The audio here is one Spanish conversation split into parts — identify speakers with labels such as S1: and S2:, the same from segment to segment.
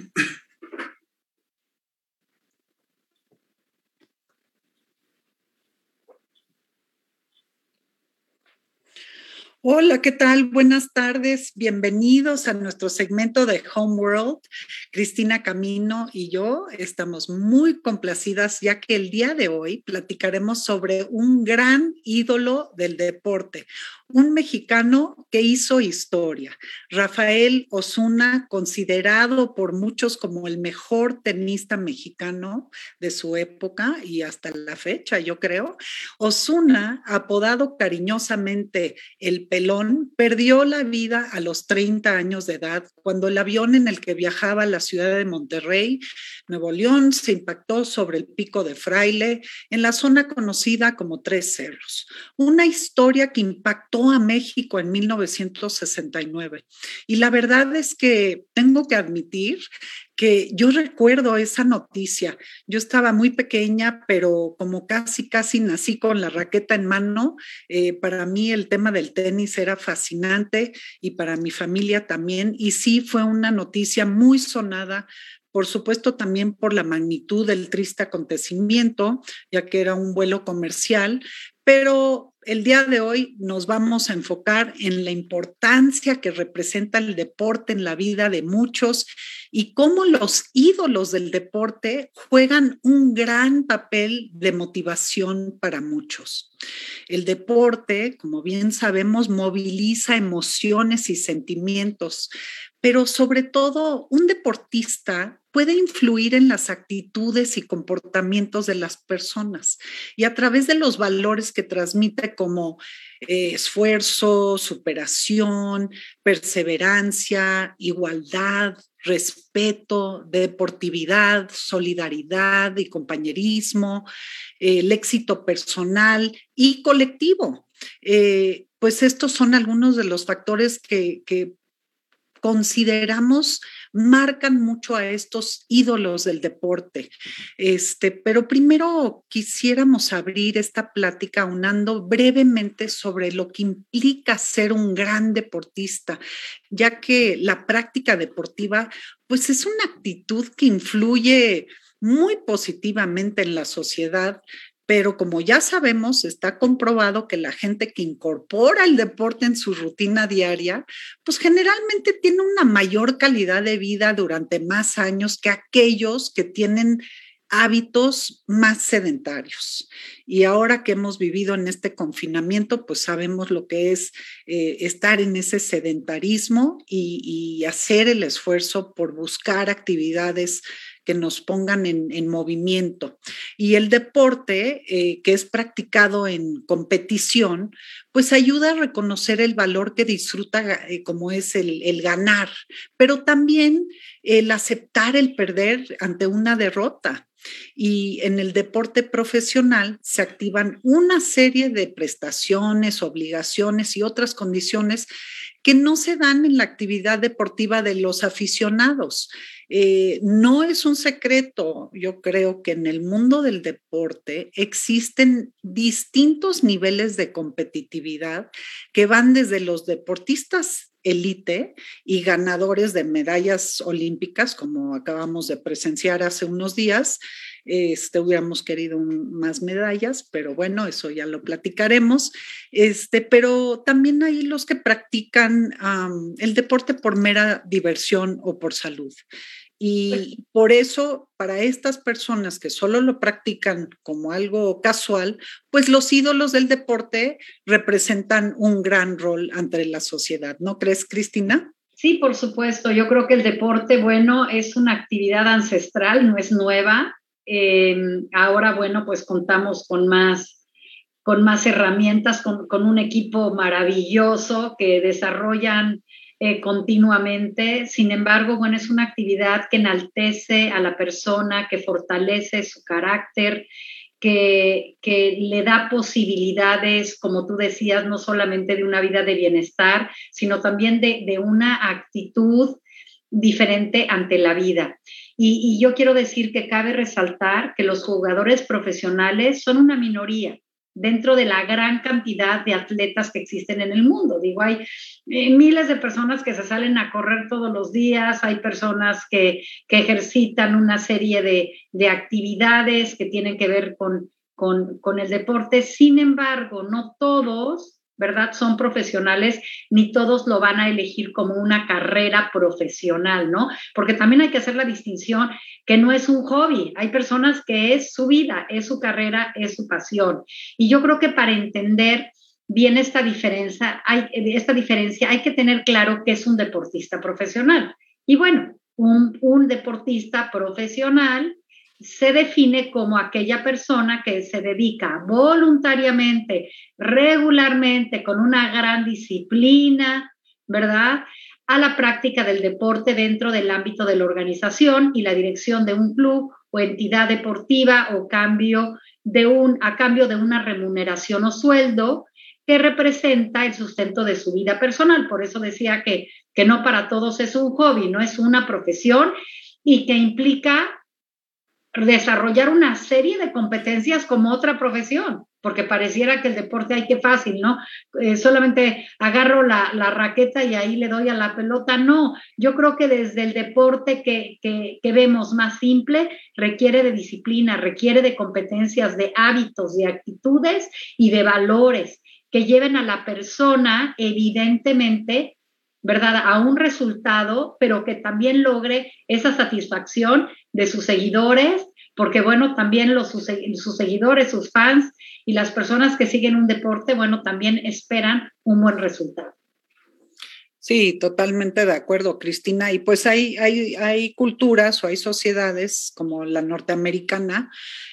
S1: you Hola, ¿qué tal? Buenas tardes. Bienvenidos a nuestro segmento de Homeworld. Cristina Camino y yo estamos muy complacidas ya que el día de hoy platicaremos sobre un gran ídolo del deporte, un mexicano que hizo historia, Rafael Osuna, considerado por muchos como el mejor tenista mexicano de su época y hasta la fecha, yo creo. Osuna, apodado cariñosamente el pelón, perdió la vida a los 30 años de edad cuando el avión en el que viajaba a la ciudad de Monterrey, Nuevo León, se impactó sobre el pico de Fraile en la zona conocida como Tres Cerros. Una historia que impactó a México en 1969. Y la verdad es que tengo que admitir que yo recuerdo esa noticia. Yo estaba muy pequeña, pero como casi, casi nací con la raqueta en mano, eh, para mí el tema del tenis era fascinante y para mi familia también. Y sí fue una noticia muy sonada por supuesto también por la magnitud del triste acontecimiento, ya que era un vuelo comercial, pero el día de hoy nos vamos a enfocar en la importancia que representa el deporte en la vida de muchos y cómo los ídolos del deporte juegan un gran papel de motivación para muchos. El deporte, como bien sabemos, moviliza emociones y sentimientos, pero sobre todo un deportista puede influir en las actitudes y comportamientos de las personas y a través de los valores que transmite como eh, esfuerzo, superación, perseverancia, igualdad, respeto, deportividad, solidaridad y compañerismo, el éxito personal y colectivo. Eh, pues estos son algunos de los factores que consideramos marcan mucho a estos ídolos del deporte. Este, pero primero quisiéramos abrir esta plática unando brevemente sobre lo que implica ser un gran deportista, ya que la práctica deportiva pues es una actitud que influye muy positivamente en la sociedad, pero como ya sabemos, está comprobado que la gente que incorpora el deporte en su rutina diaria, pues generalmente tiene una mayor calidad de vida durante más años que aquellos que tienen hábitos más sedentarios. Y ahora que hemos vivido en este confinamiento, pues sabemos lo que es eh, estar en ese sedentarismo y, hacer el esfuerzo por buscar actividades que nos pongan en, movimiento. Y el deporte, eh, que es practicado en competición, pues ayuda a reconocer el valor que disfruta eh, como es el, el, ganar, pero también el aceptar el perder ante una derrota. Y en el deporte profesional se activan una serie de prestaciones, obligaciones y otras condiciones que no se dan en la actividad deportiva de los aficionados. Eh, no es un secreto, yo creo que en el mundo del deporte existen distintos niveles de competitividad que van desde los deportistas elite y ganadores de medallas olímpicas, como acabamos de presenciar hace unos días, este, hubiéramos querido más medallas, pero bueno, eso ya lo platicaremos. Este, pero también hay los que practican el deporte por mera diversión o por salud. Y por eso, para estas personas que solo lo practican como algo casual, pues los ídolos del deporte representan un gran rol ante la sociedad. ¿No crees, Cristina?
S2: Sí, por supuesto. Yo creo que el deporte, bueno, es una actividad ancestral, no es nueva. Eh, ahora, bueno, pues contamos con más, con más herramientas, con, con un equipo maravilloso que desarrollan eh, continuamente. Sin embargo, bueno, es una actividad que enaltece a la persona, que fortalece su carácter, que, que, le da posibilidades, como tú decías, no solamente de una vida de bienestar, sino también de, de una actitud diferente ante la vida. Y, yo quiero decir que cabe resaltar que los jugadores profesionales son una minoría dentro de la gran cantidad de atletas que existen en el mundo. Digo, hay eh, miles de personas que se salen a correr todos los días, hay personas que, ejercitan una serie de, de, actividades que tienen que ver con el deporte. Sin embargo, no todos ¿verdad? Son profesionales, ni todos lo van a elegir como una carrera profesional, ¿no? Porque también hay que hacer la distinción que no es un hobby, hay personas que es su vida, es su carrera, es su pasión. Y yo creo que para entender bien esta diferencia, hay, esta diferencia, hay que tener claro que es un deportista profesional. Y bueno, un, un deportista profesional se define como aquella persona que se dedica voluntariamente, regularmente, con una gran disciplina, ¿verdad? A la práctica del deporte dentro del ámbito de la organización y la dirección de un club o entidad deportiva o cambio de un, a cambio de una remuneración o sueldo que representa el sustento de su vida personal. Por eso decía que, que no para todos es un hobby, no es una profesión y que implica desarrollar una serie de competencias como otra profesión, porque pareciera que el deporte hay que fácil, ¿no? Eh, solamente agarro la, la, raqueta y ahí le doy a la pelota. No, yo creo que desde el deporte que, que, que vemos más simple requiere de disciplina, requiere de competencias, de hábitos, de actitudes y de valores que lleven a la persona, evidentemente, ¿verdad? A un resultado, pero que también logre esa satisfacción de sus seguidores, porque bueno, también los, sus, seguidores, sus fans y las personas que siguen un deporte, bueno, también esperan un buen resultado.
S1: Sí, totalmente de acuerdo, Cristina. Y pues hay, hay, hay culturas o hay sociedades como la norteamericana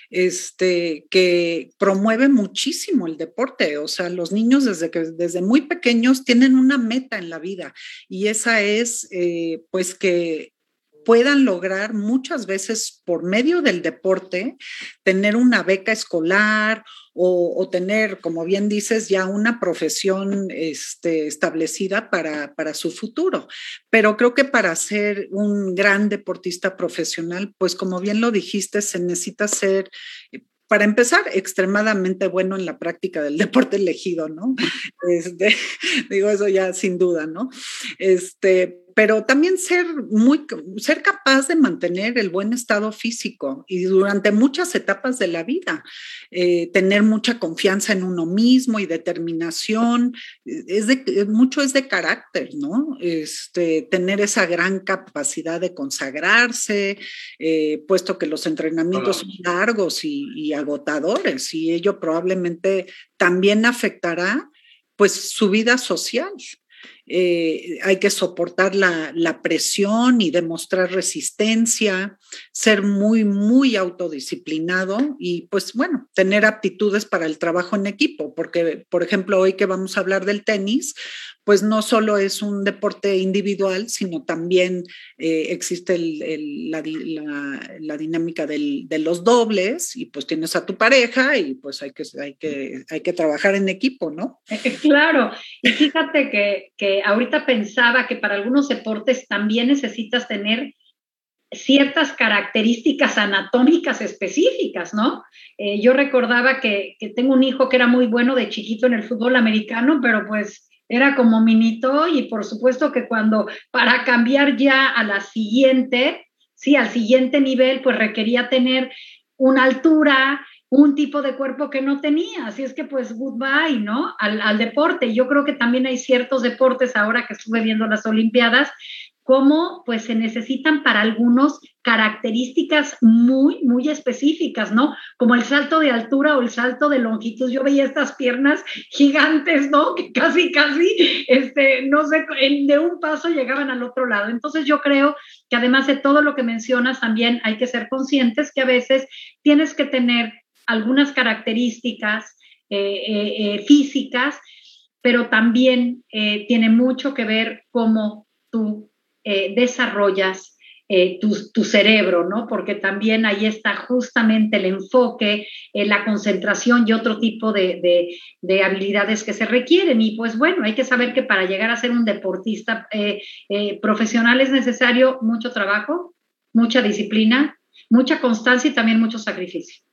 S1: este, que promueve muchísimo el deporte. O sea, los niños desde, que, desde muy pequeños tienen una meta en la vida y esa es eh, pues que puedan lograr muchas veces por medio del deporte tener una beca escolar o, tener, como bien dices, ya una profesión este, establecida para, para, su futuro. Pero creo que para ser un gran deportista profesional, pues como bien lo dijiste, se necesita ser para empezar, extremadamente bueno en la práctica del deporte elegido, ¿no? Este, digo eso ya sin duda, ¿no? Este, pero también ser muy, ser capaz de mantener el buen estado físico y durante muchas etapas de la vida, eh, tener mucha confianza en uno mismo y determinación, es de, mucho es de carácter, ¿no? Este, tener esa gran capacidad de consagrarse, eh, puesto que los entrenamientos son largos y, y agotadores y ello probablemente también afectará pues su vida social. Eh, hay que soportar la, la, presión y demostrar resistencia, ser muy, muy autodisciplinado y pues bueno, tener aptitudes para el trabajo en equipo, porque por ejemplo hoy que vamos a hablar del tenis, pues no solo es un deporte individual, sino también eh, existe la, dinámica de los dobles y pues tienes a tu pareja y pues hay que, hay que, hay que trabajar en equipo, ¿no?
S2: Claro, y fíjate que, que ahorita pensaba que para algunos deportes también necesitas tener ciertas características anatómicas específicas, ¿no? yo recordaba que, que, tengo un hijo que era muy bueno de chiquito en el fútbol americano, pero pues era como minito y por supuesto que cuando para cambiar ya a la siguiente, sí, al siguiente nivel, pues requería tener una altura, un tipo de cuerpo que no tenía. Así es que pues goodbye, ¿no? Al, al deporte. Yo creo que también hay ciertos deportes ahora que estuve viendo las Olimpiadas cómo pues se necesitan para algunos características muy, muy específicas, ¿no? Como el salto de altura o el salto de longitud. Yo veía estas piernas gigantes, ¿no? Que casi, casi, este, no sé, de un paso llegaban al otro lado. Entonces yo creo que además de todo lo que mencionas, también hay que ser conscientes que a veces tienes que tener algunas características eh, eh, eh, físicas, pero también tiene mucho que ver cómo tú eh, desarrollas eh, tu, cerebro, ¿no? Porque también ahí está justamente el enfoque, eh, la concentración y otro tipo de, habilidades que se requieren. Y pues bueno, hay que saber que para llegar a ser un deportista profesional es necesario mucho trabajo, mucha disciplina, mucha constancia y también mucho sacrificio.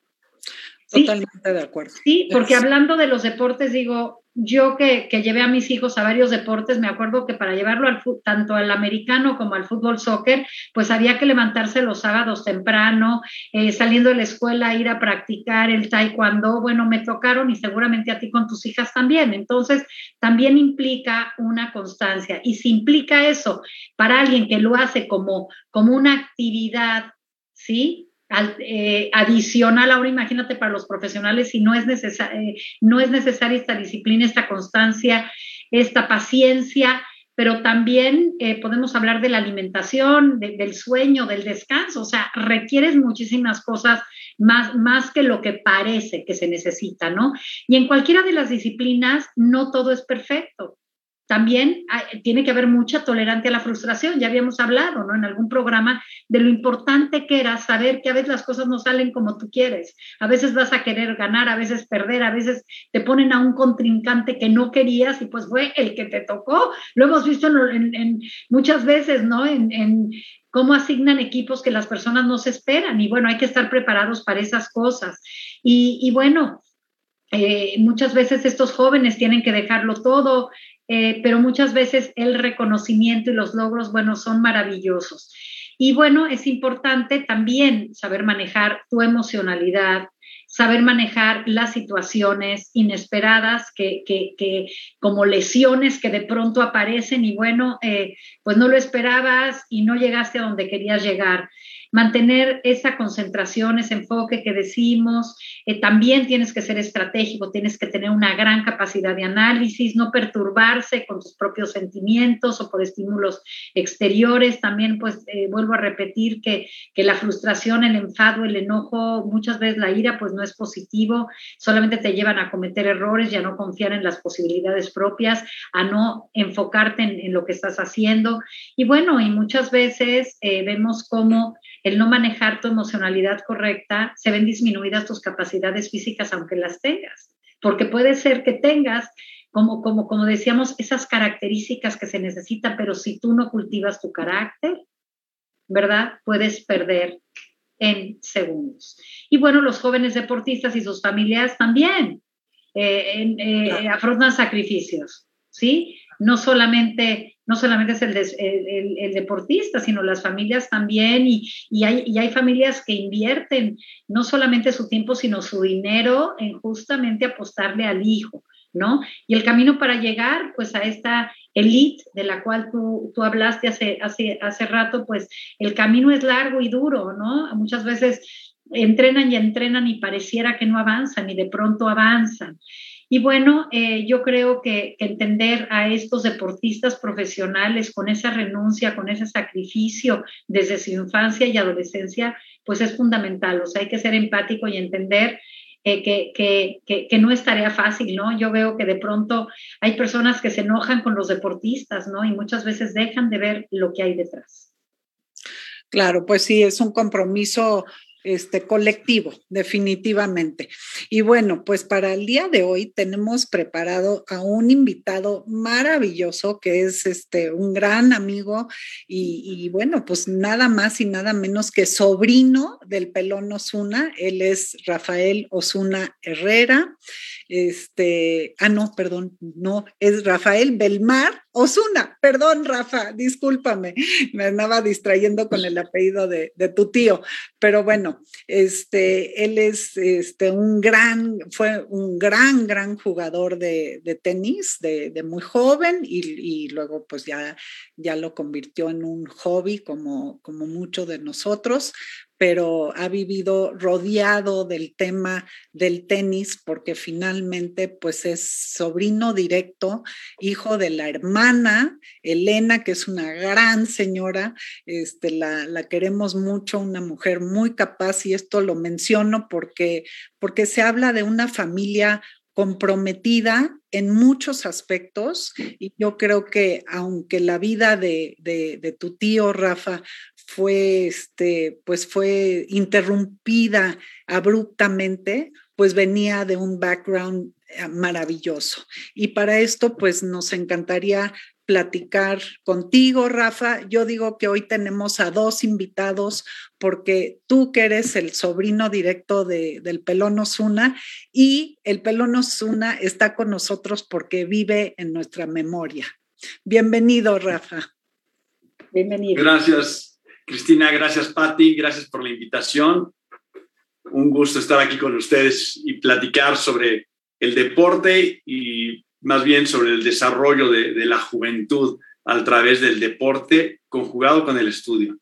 S1: Totalmente de acuerdo.
S2: Sí, porque hablando de los deportes, digo, yo que, llevé a mis hijos a varios deportes, me acuerdo que para llevarlo al, tanto al americano como al fútbol soccer, pues había que levantarse los sábados temprano, eh, saliendo de la escuela, ir a practicar el taekwondo. Bueno, me tocaron y seguramente a ti con tus hijas también. Entonces, también implica una constancia. Y si implica eso para alguien que lo hace como, como una actividad, ¿sí? Eh, adicional ahora imagínate para los profesionales si no es, eh, no es necesaria esta disciplina, esta constancia, esta paciencia, pero también eh, podemos hablar de la alimentación, del sueño, del descanso, o sea, requieres muchísimas cosas más, más que lo que parece que se necesita, ¿no? Y en cualquiera de las disciplinas no todo es perfecto también tiene que haber mucha tolerancia a la frustración. Ya habíamos hablado, ¿no? En algún programa de lo importante que era saber que a veces las cosas no salen como tú quieres. A veces vas a querer ganar, a veces perder, a veces te ponen a un contrincante que no querías y pues fue el que te tocó. Lo hemos visto en, muchas veces, ¿no? En, cómo asignan equipos que las personas no se esperan. Y bueno, hay que estar preparados para esas cosas. Y, bueno, eh, muchas veces estos jóvenes tienen que dejarlo todo, eh, pero muchas veces el reconocimiento y los logros, bueno, son maravillosos. Y bueno, es importante también saber manejar tu emocionalidad, saber manejar las situaciones inesperadas que, como lesiones que de pronto aparecen y bueno, eh, pues no lo esperabas y no llegaste a donde querías llegar mantener esa concentración, ese enfoque que decimos. Eh, también tienes que ser estratégico, tienes que tener una gran capacidad de análisis, no perturbarse con tus propios sentimientos o por estímulos exteriores. También, pues, eh, vuelvo a repetir que, que la frustración, el enfado, el enojo, muchas veces la ira, pues no es positivo, solamente te llevan a cometer errores y a no confiar en las posibilidades propias, a no enfocarte en, lo que estás haciendo. Y bueno, y muchas veces eh, vemos cómo el no manejar tu emocionalidad correcta, se ven disminuidas tus capacidades físicas aunque las tengas. Porque puede ser que tengas, como, como, como decíamos, esas características que se necesitan, pero si tú no cultivas tu carácter, ¿verdad? Puedes perder en segundos. Y bueno, los jóvenes deportistas y sus familias también eh, eh, afrontan sacrificios, ¿sí? No solamente no solamente es el, deportista, sino las familias también, y, hay, hay, familias que invierten no solamente su tiempo, sino su dinero en justamente apostarle al hijo, ¿no? Y el camino para llegar, pues, a esta elite de la cual tú, tú hablaste hace, hace, hace rato, pues, el camino es largo y duro, ¿no? Muchas veces entrenan y entrenan y pareciera que no avanzan y de pronto avanzan. Y bueno, eh, yo creo que, entender a estos deportistas profesionales con esa renuncia, con ese sacrificio desde su infancia y adolescencia, pues es fundamental. O sea, hay que ser empático y entender eh, que, que, no es tarea fácil, ¿no? Yo veo que de pronto hay personas que se enojan con los deportistas, ¿no? Y muchas veces dejan de ver lo que hay detrás.
S1: Claro, pues sí, es un compromiso este, colectivo, definitivamente. Y bueno, pues para el día de hoy tenemos preparado a un invitado maravilloso que es este, un gran amigo y, bueno, pues nada más y nada menos que sobrino del pelón Osuna. Él es Rafael Osuna Herrera. Este, ah, no, perdón, no, es Rafael Belmar Osuna, perdón, Rafa, discúlpame, me andaba distrayendo con el apellido de, tu tío, pero bueno, este, él es este, un gran, fue un gran, gran jugador de, tenis de, muy joven y, luego pues ya, ya lo convirtió en un hobby como, como muchos de nosotros, pero ha vivido rodeado del tema del tenis porque finalmente pues es sobrino directo, hijo de la hermana Elena, que es una gran señora, este, la, la queremos mucho, una mujer muy capaz y esto lo menciono porque, porque se habla de una familia comprometida en muchos aspectos y yo creo que aunque la vida de, de, tu tío Rafa fue, este, pues fue interrumpida abruptamente, pues venía de un background eh, maravilloso. Y para esto, pues nos encantaría platicar contigo, Rafa. Yo digo que hoy tenemos a dos invitados porque tú que eres el sobrino directo de, del Pelón Osuna y el Pelón Osuna está con nosotros porque vive en nuestra memoria. Bienvenido, Rafa.
S3: Bienvenido. Gracias, Cristina. Gracias, Patti. Gracias por la invitación. Un gusto estar aquí con ustedes y platicar sobre el deporte y más bien sobre el desarrollo de, la juventud a través del deporte conjugado con el estudio.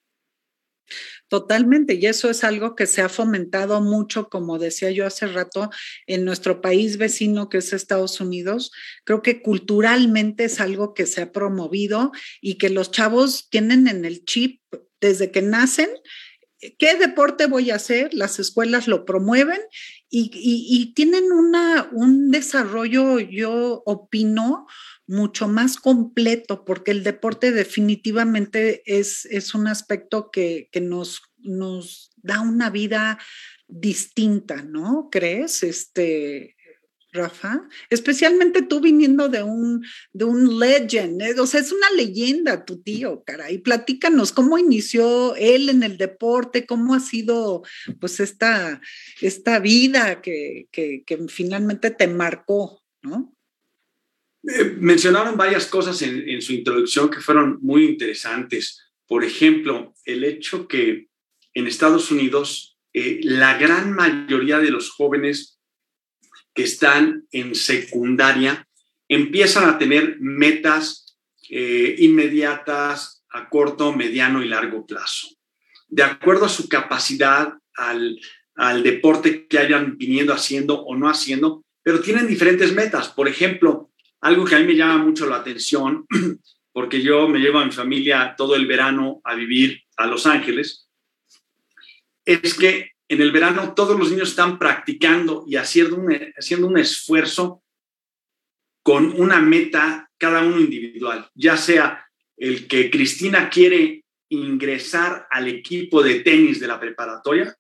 S1: Totalmente, y eso es algo que se ha fomentado mucho, como decía yo hace rato, en nuestro país vecino que es Estados Unidos. Creo que culturalmente es algo que se ha promovido y que los chavos tienen en el chip desde que nacen. ¿Qué deporte voy a hacer? Las escuelas lo promueven y, tienen un desarrollo, yo opino, mucho más completo, porque el deporte definitivamente es, es un aspecto que, nos, nos da una vida distinta, ¿no? ¿Crees? Este, Rafa, especialmente tú viniendo de un, de un legend, ¿eh? o sea, es una leyenda tu tío, caray. Platícanos cómo inició él en el deporte, cómo ha sido pues esta, esta vida que, finalmente te marcó, ¿no?
S3: Eh, mencionaron varias cosas en, en su introducción que fueron muy interesantes. Por ejemplo, el hecho que en Estados Unidos eh, la gran mayoría de los jóvenes que están en secundaria empiezan a tener metas eh, inmediatas a corto, mediano y largo plazo. De acuerdo a su capacidad, al, al deporte que hayan viniendo haciendo o no haciendo, pero tienen diferentes metas. Por ejemplo, algo que a mí me llama mucho la atención, porque yo me llevo a mi familia todo el verano a vivir a Los Ángeles, es que en el verano todos los niños están practicando y haciendo un, haciendo un esfuerzo con una meta cada uno individual, ya sea el que Cristina quiere ingresar al equipo de tenis de la preparatoria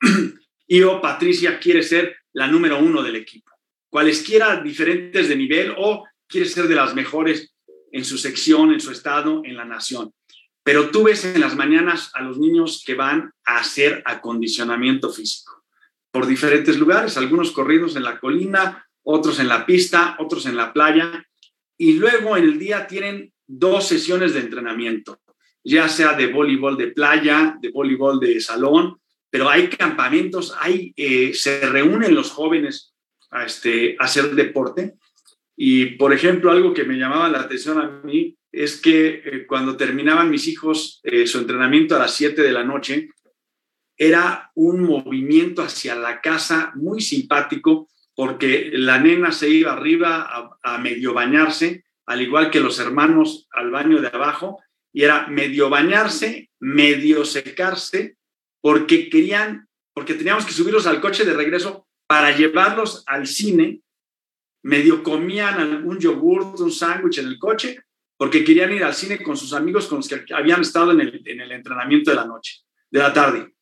S3: y o Patricia quiere ser la número uno del equipo. Cualesquiera diferentes de nivel o quiere ser de las mejores en su sección, en su estado, en la nación. Pero tú ves en las mañanas a los niños que van a hacer acondicionamiento físico por diferentes lugares, algunos corridos en la colina, otros en la pista, otros en la playa, y luego en el día tienen dos sesiones de entrenamiento, ya sea de voleibol de playa, de voleibol de salón, pero hay campamentos, hay, eh, se reúnen los jóvenes a, este, a hacer deporte. Y, por ejemplo, algo que me llamaba la atención a mí es que eh, cuando terminaban mis hijos eh, su entrenamiento a las 7 de la noche, era un movimiento hacia la casa muy simpático porque la nena se iba arriba a, medio bañarse, al igual que los hermanos al baño de abajo, y era medio bañarse, medio secarse porque querían, porque teníamos que subirlos al coche de regreso para llevarlos al cine. Medio comían algún yogur, un sándwich en el coche, porque querían ir al cine con sus amigos con los que habían estado en el, en el entrenamiento de la noche, de la tarde.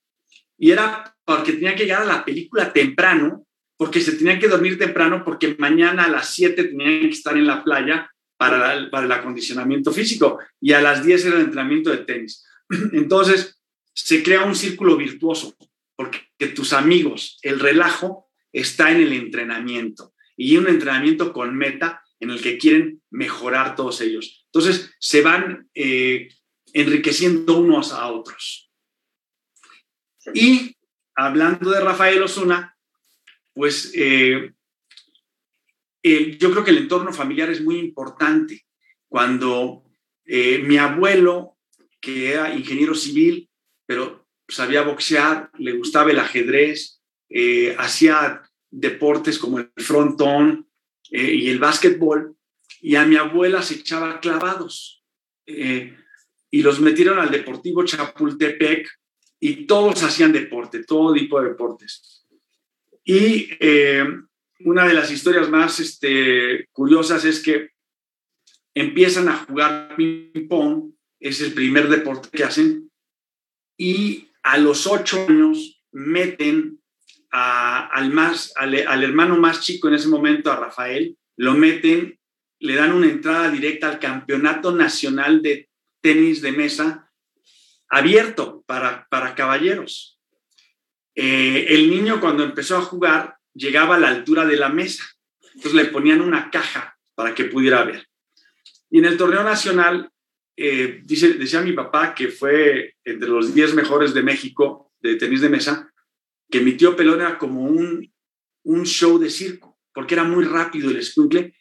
S3: Y era porque tenían que llegar a la película temprano, porque se tenían que dormir temprano, porque mañana a las 7 tenían que estar en la playa para, para el acondicionamiento físico y a las 10 era el entrenamiento de tenis. Entonces, se crea un círculo virtuoso, porque tus amigos, el relajo está en el entrenamiento y un entrenamiento con meta en el que quieren mejorar todos ellos. Entonces, se van eh, enriqueciendo unos a otros. Y hablando de Rafael Osuna, pues eh, yo creo que el entorno familiar es muy importante. Cuando eh, mi abuelo, que era ingeniero civil, pero sabía boxear, le gustaba el ajedrez, eh, hacía deportes como el frontón y el básquetbol, y a mi abuela se echaba clavados. Eh, y los metieron al Deportivo Chapultepec y todos hacían deporte, todo tipo de deportes. Y una de las historias más este, curiosas es que empiezan a jugar ping-pong, es el primer deporte que hacen, y a los ocho años meten al, más, al, hermano más chico en ese momento, a Rafael, lo meten, le dan una entrada directa al Campeonato Nacional de Tenis de Mesa abierto para, para caballeros. Eh, el niño cuando empezó a jugar llegaba a la altura de la mesa, entonces le ponían una caja para que pudiera ver. Y en el torneo nacional eh, dice, decía mi papá que fue entre los 10 mejores de México de tenis de mesa, que mi tío Pelón como un, un show de circo, porque era muy rápido el escuincle,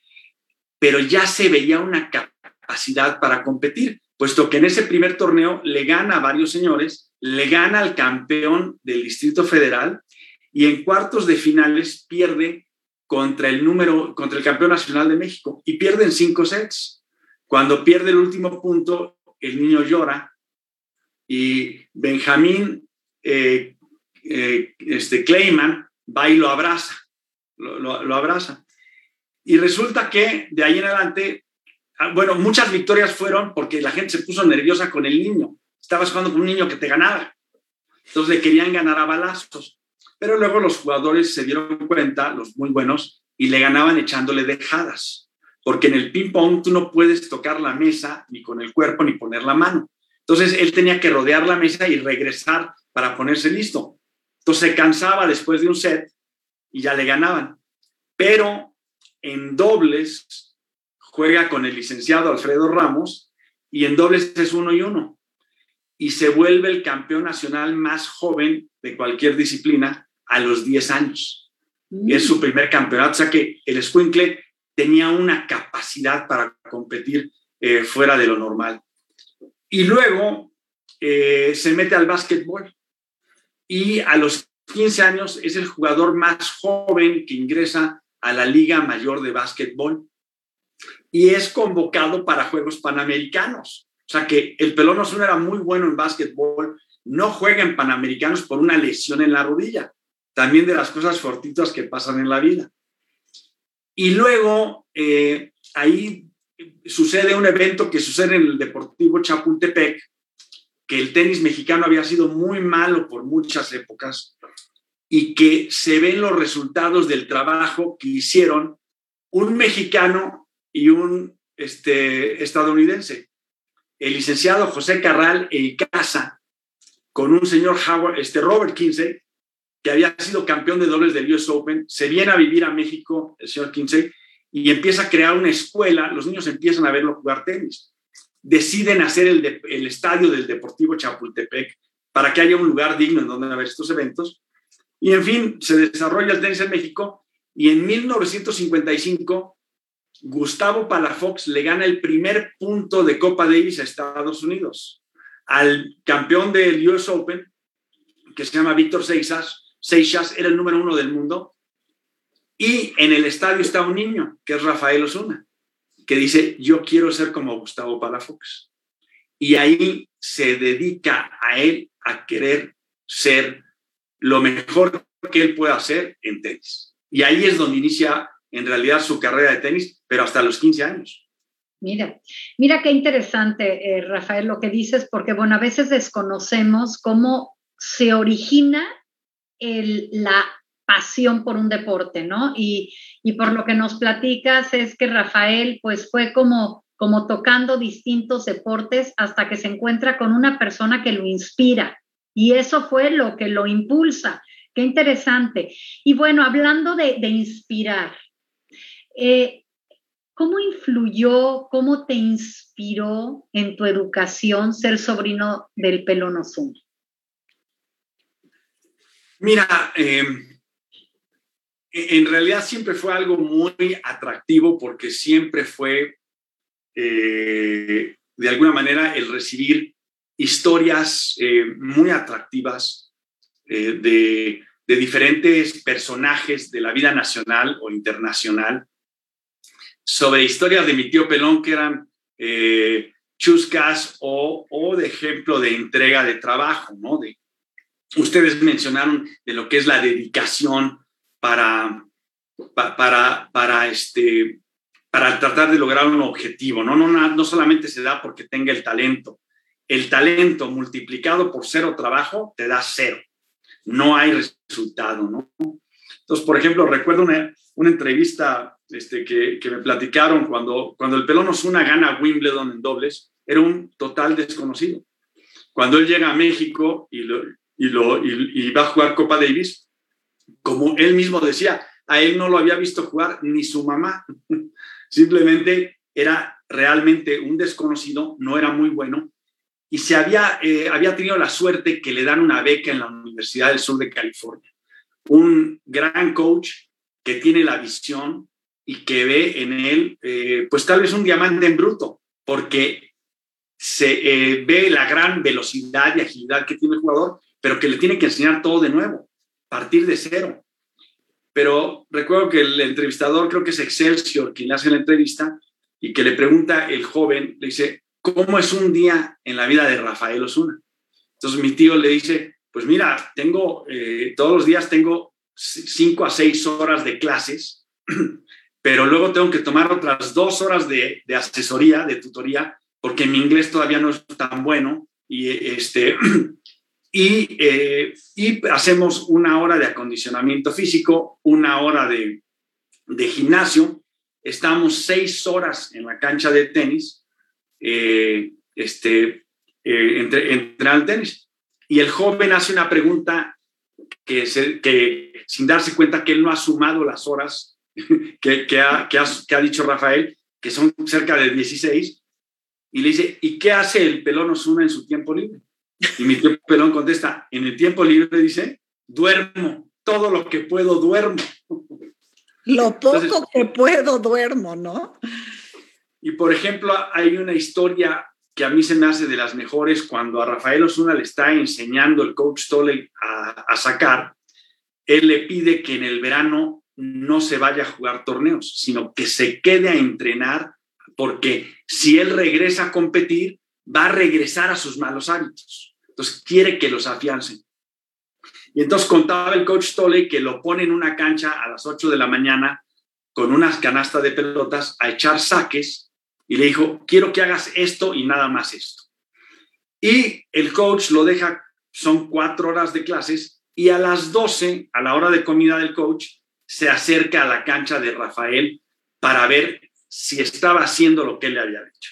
S3: pero ya se veía una capacidad para competir, puesto que en ese primer torneo le gana a varios señores, le gana al campeón del Distrito Federal y en cuartos de finales pierde contra el número, contra el campeón nacional de México y pierde en cinco sets. Cuando pierde el último punto, el niño llora y Benjamín eh, eh, este, Clayman va y lo abraza, lo, abraza. Y resulta que de ahí en adelante, ah, bueno, muchas victorias fueron porque la gente se puso nerviosa con el niño. Estabas jugando con un niño que te ganaba. Entonces le querían ganar a balazos. Pero luego los jugadores se dieron cuenta, los muy buenos, y le ganaban echándole dejadas porque en el ping-pong tú no puedes tocar la mesa ni con el cuerpo ni poner la mano. Entonces él tenía que rodear la mesa y regresar para ponerse listo. Entonces se cansaba después de un set y ya le ganaban. Pero en dobles juega con el licenciado Alfredo Ramos y en dobles es uno y uno. y se vuelve el campeón nacional más joven de cualquier disciplina a los 10 años. Es su primer campeonato, o sea que el Squinkle tenía una capacidad para competir eh, fuera de lo normal. Y luego eh, se mete al básquetbol y a los 15 años es el jugador más joven que ingresa a la Liga Mayor de Básquetbol y es convocado para Juegos Panamericanos. O sea que el Pelón Osuna era muy bueno en básquetbol, no juega en Panamericanos por una lesión en la rodilla, también de las cosas fortitas que pasan en la vida. Y luego eh, ahí sucede un evento que sucede en el Deportivo Chapultepec, que el tenis mexicano había sido muy malo por muchas épocas y que se ven los resultados del trabajo que hicieron un mexicano y un este, estadounidense. El licenciado José Carral e Casa, con un señor Howard, este Robert Kinsey, que había sido campeón de dobles del US Open, se viene a vivir a México, el señor Kinsey, y empieza a crear una escuela, los niños empiezan a verlo jugar tenis. Deciden hacer el, el estadio del Deportivo Chapultepec para que haya un lugar digno en donde haber estos eventos. Y en fin, se desarrolla el tenis en México y en 1955 Gustavo Palafox le gana el primer punto de Copa Davis a Estados Unidos al campeón del US Open, que se llama Víctor Seixas, Seixas era el número uno del mundo, y en el estadio está un niño, que es Rafael Osuna, que dice, yo quiero ser como Gustavo Palafox. Y ahí se dedica a él a querer ser lo mejor que él pueda hacer en tenis. Y ahí es donde inicia en realidad su carrera de tenis, pero hasta los 15 años.
S2: Mira, mira qué interesante, eh, Rafael, lo que dices, porque bueno, a veces desconocemos cómo se origina la pasión por un deporte, ¿no? Y, por lo que nos platicas es que Rafael pues fue como, como tocando distintos deportes hasta que se encuentra con una persona que lo inspira y eso fue lo que lo impulsa. Qué interesante. Y bueno, hablando de, inspirar, eh, ¿cómo influyó, cómo te inspiró en tu educación ser sobrino del Pelón
S3: Mira, em, en realidad siempre fue algo muy atractivo porque siempre fue, eh, de alguna manera, el recibir historias eh, muy atractivas eh, de, diferentes personajes de la vida nacional o internacional, sobre historias de mi tío Pelón que eran chuscas o, o, de ejemplo de entrega de trabajo, ¿no? De, Ustedes mencionaron de lo que es la dedicación para, para, para, este, para tratar de lograr un objetivo. ¿no? No, no, no solamente se da porque tenga el talento. El talento multiplicado por cero trabajo te da cero. No hay resultado. ¿no? Entonces, por ejemplo, recuerdo una, una entrevista este, que, que, me platicaron cuando, cuando el Pelón Osuna gana Wimbledon en dobles, era un total desconocido. Cuando él llega a México y, lo, y, lo, y, va a jugar Copa Davis, como él mismo decía, a él no lo había visto jugar ni su mamá. Simplemente era realmente un desconocido, no era muy bueno. Y se había, eh, había tenido la suerte que le dan una beca en la Universidad del Sur de California. Un gran coach que tiene la visión y que ve en él, eh, pues tal vez un diamante en bruto, porque se eh, ve la gran velocidad y agilidad que tiene el jugador, pero que le tiene que enseñar todo de nuevo, partir de cero. Pero recuerdo que el entrevistador, creo que es Excelsior, quien le hace la entrevista, y que le pregunta el joven, le dice, ¿cómo es un día en la vida de Rafael Osuna? Entonces mi tío le dice, pues mira, tengo, eh, todos los días tengo cinco a seis horas de clases, pero luego tengo que tomar otras dos horas de, asesoría, de tutoría, porque mi inglés todavía no es tan bueno y este eh, y, hacemos una hora de acondicionamiento físico, una hora de, gimnasio. Estamos seis horas en la cancha de tenis, eh, este, eh, entre, entre tenis. Y el joven hace una pregunta que, que, sin darse cuenta que él no ha sumado las horas que, que, ha, que, ha, dicho Rafael, que son cerca de 16, y le dice, ¿y qué hace el pelón Osuna en su tiempo libre? Y mi tío Pelón contesta, en el tiempo libre dice, duermo, todo lo que puedo duermo.
S1: Lo poco que puedo duermo, ¿no?
S3: Y por ejemplo, hay una historia que a mí se me hace de las mejores cuando a Rafael Osuna le está enseñando el coach Tolley a, sacar, él le pide que en el verano no se vaya a jugar torneos, sino que se quede a entrenar, porque si él regresa a competir, va a regresar a sus malos hábitos. Entonces quiere que los afiancen. Y entonces contaba el coach Tolley que lo pone en una cancha a las 8 de la mañana con unas canastas de pelotas a echar saques y le dijo, quiero que hagas esto y nada más esto. Y el coach lo deja, son cuatro horas de clases, y a las doce, a la hora de comida del coach, se acerca a la cancha de Rafael para ver si estaba haciendo lo que él le había dicho.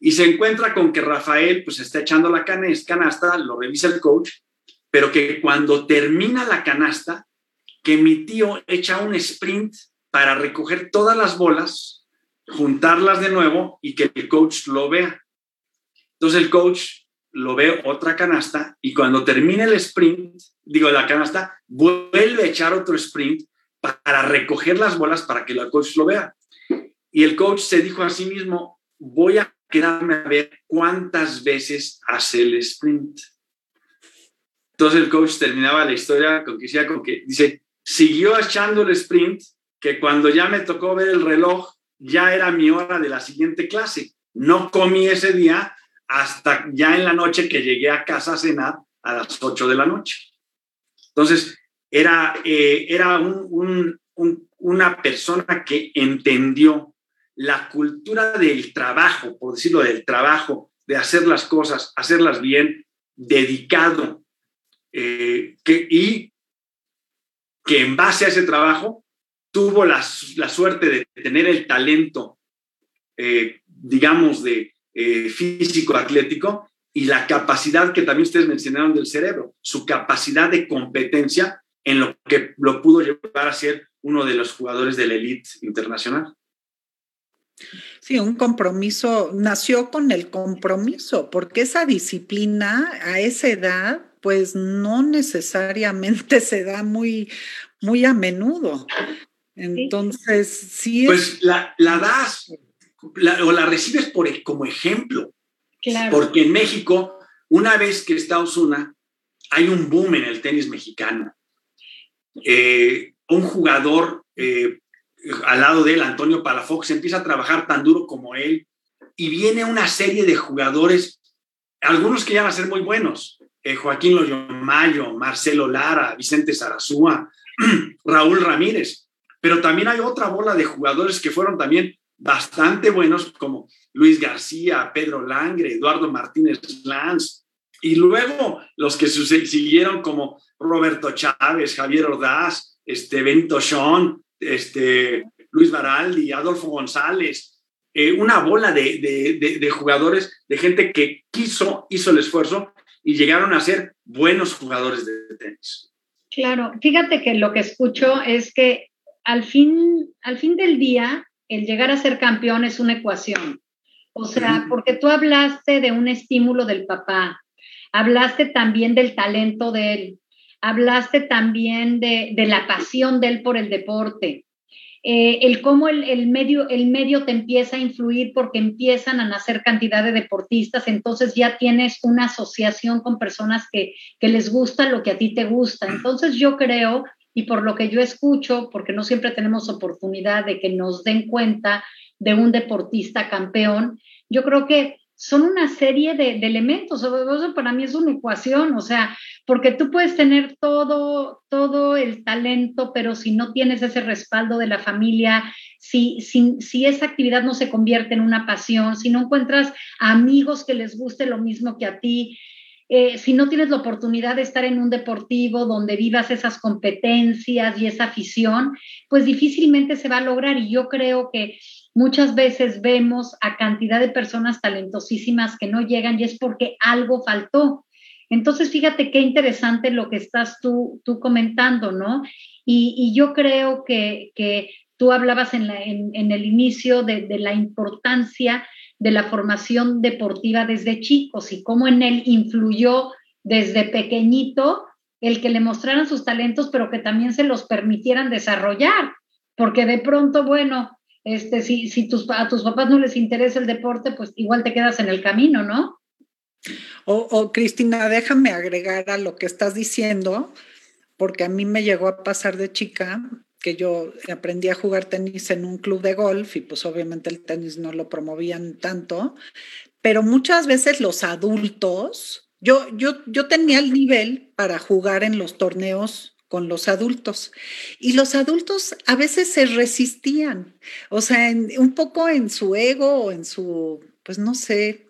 S3: Y se encuentra con que Rafael pues está echando la canasta, lo revisa el coach, pero que cuando termina la canasta, que mi tío echa un sprint para recoger todas las bolas juntarlas de nuevo y que el coach lo vea. Entonces el coach lo ve otra canasta y cuando termine el sprint, digo la canasta, vuelve a echar otro sprint para recoger las bolas para que el coach lo vea. Y el coach se dijo a sí mismo, voy a quedarme a ver cuántas veces hace el sprint. Entonces el coach terminaba la historia con que con que dice, siguió echando el sprint, que cuando ya me tocó ver el reloj, ya era mi hora de la siguiente clase. No comí ese día hasta ya en la noche que llegué a casa a cenar a las 8 de la noche. Entonces, era, eh, era una persona que entendió la cultura del trabajo, por decirlo, del trabajo, de hacer las cosas, hacerlas bien, dedicado, eh, y que en base a ese trabajo tuvo la, suerte de tener el talento, eh, digamos, de eh, físico atlético y la capacidad que también ustedes mencionaron del cerebro, su capacidad de competencia en lo que lo pudo llevar a ser uno de los jugadores de la elite internacional.
S1: Sí, un compromiso, nació con el compromiso, porque esa disciplina a esa edad, pues no necesariamente se da muy, muy a menudo. Entonces, sí.
S3: Pues la, das o la recibes por, e, como ejemplo. Porque en México, una vez que está Osuna, hay un boom en el tenis mexicano. Eh, un jugador eh, al lado de él, Antonio Palafox, empieza a trabajar tan duro como él y viene una serie de jugadores, algunos que ya van a ser muy buenos. Eh, Joaquín Loyomayo, Marcelo Lara, Vicente Zarazúa, Raúl Ramírez pero también hay otra bola de jugadores que fueron también bastante buenos, como Luis García, Pedro Langre, Eduardo Martínez Lanz, y luego los que siguieron como Roberto Chávez, Javier Ordaz, este, Benito Sean, este, Luis Baraldi, Adolfo González, eh, una bola de, de, jugadores, de gente que quiso, hizo el esfuerzo y llegaron a ser buenos jugadores de tenis.
S2: Claro, fíjate que lo que escucho es que al fin, al fin del día, el llegar a ser campeón es una ecuación. O sea, porque tú hablaste de un estímulo del papá, hablaste también del talento de él, hablaste también de, la pasión de él por el deporte, eh, el cómo el, medio, el medio te empieza a influir porque empiezan a nacer cantidad de deportistas, entonces ya tienes una asociación con personas que, que les gusta lo que a ti te gusta. Entonces yo creo y por lo que yo escucho, porque no siempre tenemos oportunidad de que nos den cuenta de un deportista campeón, yo creo que son una serie de, elementos, eso para mí es una ecuación, o sea, porque tú puedes tener todo, todo el talento, pero si no tienes ese respaldo de la familia, si, si, si esa actividad no se convierte en una pasión, si no encuentras amigos que les guste lo mismo que a ti, eh, si no tienes la oportunidad de estar en un deportivo donde vivas esas competencias y esa afición, pues difícilmente se va a lograr. Y yo creo que muchas veces vemos a cantidad de personas talentosísimas que no llegan y es porque algo faltó. Entonces, fíjate qué interesante lo que estás tú, tú comentando, ¿no? Y, yo creo que, tú hablabas en, el inicio de, de la importancia de la formación deportiva desde chicos y cómo en él influyó desde pequeñito el que le mostraran sus talentos, pero que también se los permitieran desarrollar, porque de pronto, bueno, este, si, si tus, a tus papás no les interesa el deporte, pues igual te quedas en el camino, ¿no?
S1: O, Cristina, déjame agregar a lo que estás diciendo, porque a mí me llegó a pasar de chica que yo aprendí a jugar tenis en un club de golf y pues obviamente el tenis no lo promovían tanto, pero muchas veces los adultos, yo, yo, yo tenía el nivel para jugar en los torneos con los adultos. Y los adultos a veces se resistían, o sea, un poco en su ego o en su, pues no sé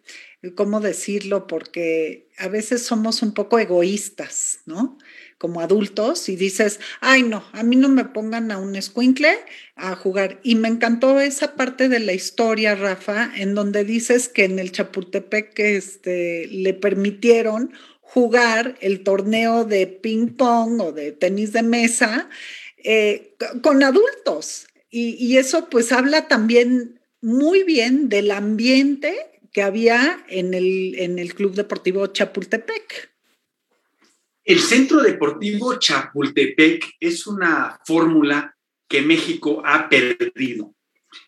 S1: cómo decirlo, porque a veces somos un poco egoístas, ¿no? Como adultos y dices, ay no, a mí no me pongan a un escuincle a jugar. Y me encantó esa parte de la historia, Rafa, en donde dices que en el Chapultepec este, le permitieron jugar el torneo de ping pong o de tenis de mesa eh, con adultos. Y, eso pues habla también muy bien del ambiente que había en el, en el Club Deportivo Chapultepec.
S3: El Centro Deportivo Chapultepec es una fórmula que México ha perdido.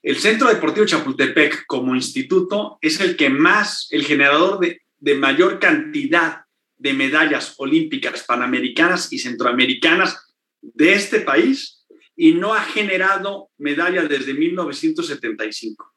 S3: El Centro Deportivo Chapultepec como instituto es el que más, el generador de, de mayor cantidad de medallas olímpicas panamericanas y centroamericanas de este país y no ha generado medallas desde 1975.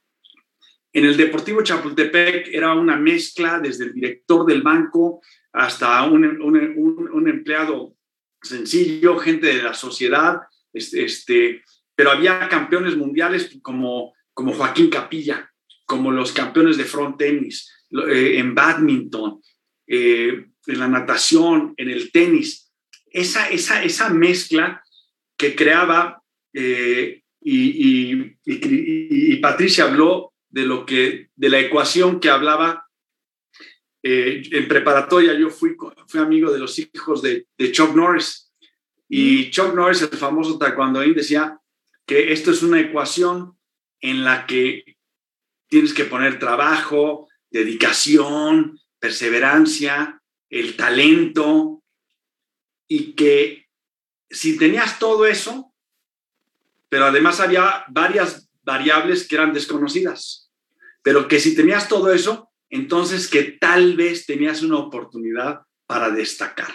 S3: En el Deportivo Chapultepec era una mezcla desde el director del banco hasta un, empleado sencillo, gente de la sociedad, este, este, pero había campeones mundiales como, como Joaquín Capilla, como los campeones de front tenis, eh, en badminton, eh, en la natación, en el tenis, esa, esa, esa mezcla que creaba, eh, y, y, Patricia habló de lo que, de la ecuación que hablaba eh, en preparatoria, yo fui, fui amigo de los hijos de, de Chuck Norris, y mm. Chuck Norris, el famoso taekwondoín, decía que esto es una ecuación en la que tienes que poner trabajo, dedicación, perseverancia, el talento, y que si tenías todo eso, pero además había varias variables que eran desconocidas, pero que si tenías todo eso, entonces que tal vez tenías una oportunidad para destacar.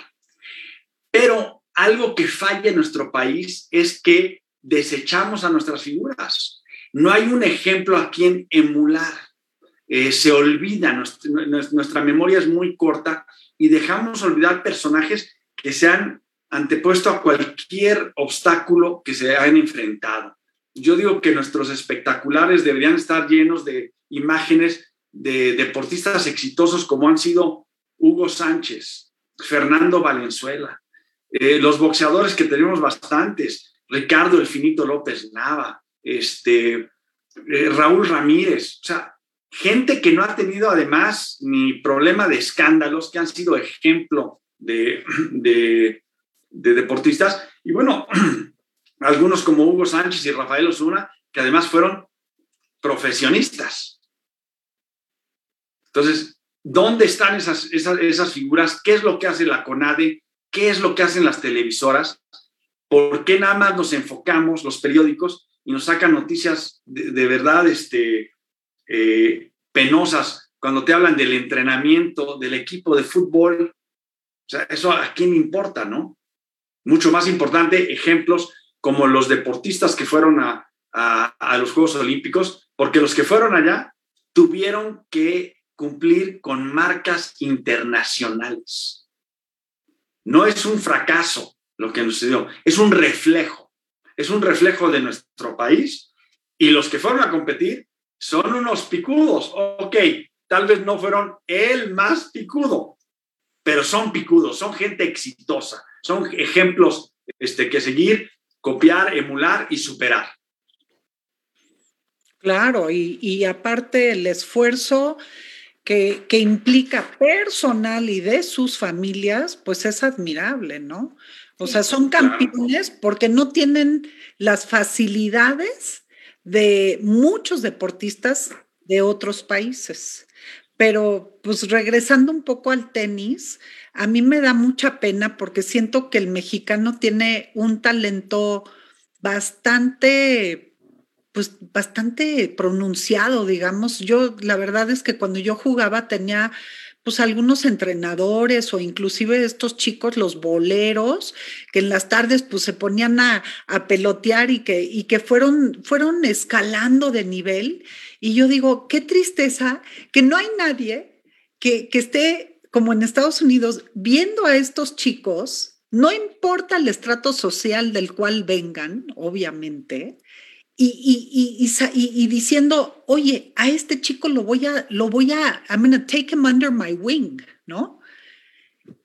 S3: Pero algo que falla en nuestro país es que desechamos a nuestras figuras. No hay un ejemplo a quien emular. Eh, se olvida, nuestra, memoria es muy corta y dejamos olvidar personajes que se han antepuesto a cualquier obstáculo que se hayan enfrentado. Yo digo que nuestros espectaculares deberían estar llenos de imágenes de deportistas exitosos como han sido Hugo Sánchez, Fernando Valenzuela, eh, los boxeadores que tenemos bastantes, Ricardo El Finito López Nava, este, eh, Raúl Ramírez, o sea, gente que no ha tenido además ni problema de escándalos, que han sido ejemplo de, deportistas. Y bueno, algunos como Hugo Sánchez y Rafael Osuna, que además fueron profesionistas. Entonces, ¿dónde están esas, esas, figuras? ¿Qué es lo que hace la CONADE? ¿Qué es lo que hacen las televisoras? ¿Por qué nada más nos enfocamos los periódicos y nos sacan noticias de, de verdad este, eh, penosas cuando te hablan del entrenamiento del equipo de fútbol. O sea, eso a quién importa, ¿no? Mucho más importante, ejemplos como los deportistas que fueron a, a, los Juegos Olímpicos, porque los que fueron allá tuvieron que cumplir con marcas internacionales. No es un fracaso lo que sucedió, es un reflejo, es un reflejo de nuestro país y los que fueron a competir son unos picudos. Ok, tal vez no fueron el más picudo, pero son picudos, son gente exitosa, son ejemplos este, que seguir, copiar, emular y superar.
S1: Claro, y, aparte el esfuerzo que, que, implica personal y de sus familias, pues es admirable, ¿no? O sea, son campeones porque no tienen las facilidades de muchos deportistas de otros países. Pero pues regresando un poco al tenis, a mí me da mucha pena porque siento que el mexicano tiene un talento bastante, pues bastante pronunciado, digamos. Yo, la verdad es que cuando yo jugaba tenía pues algunos entrenadores o inclusive estos chicos, los boleros, que en las tardes pues se ponían a, pelotear y que, y que fueron, fueron escalando de nivel. Y yo digo, qué tristeza que no hay nadie que, que esté como en Estados Unidos viendo a estos chicos, no importa el estrato social del cual vengan, obviamente, y, y, diciendo, oye, a este chico lo voy a, lo voy a, I'm going to take him under my wing, ¿no?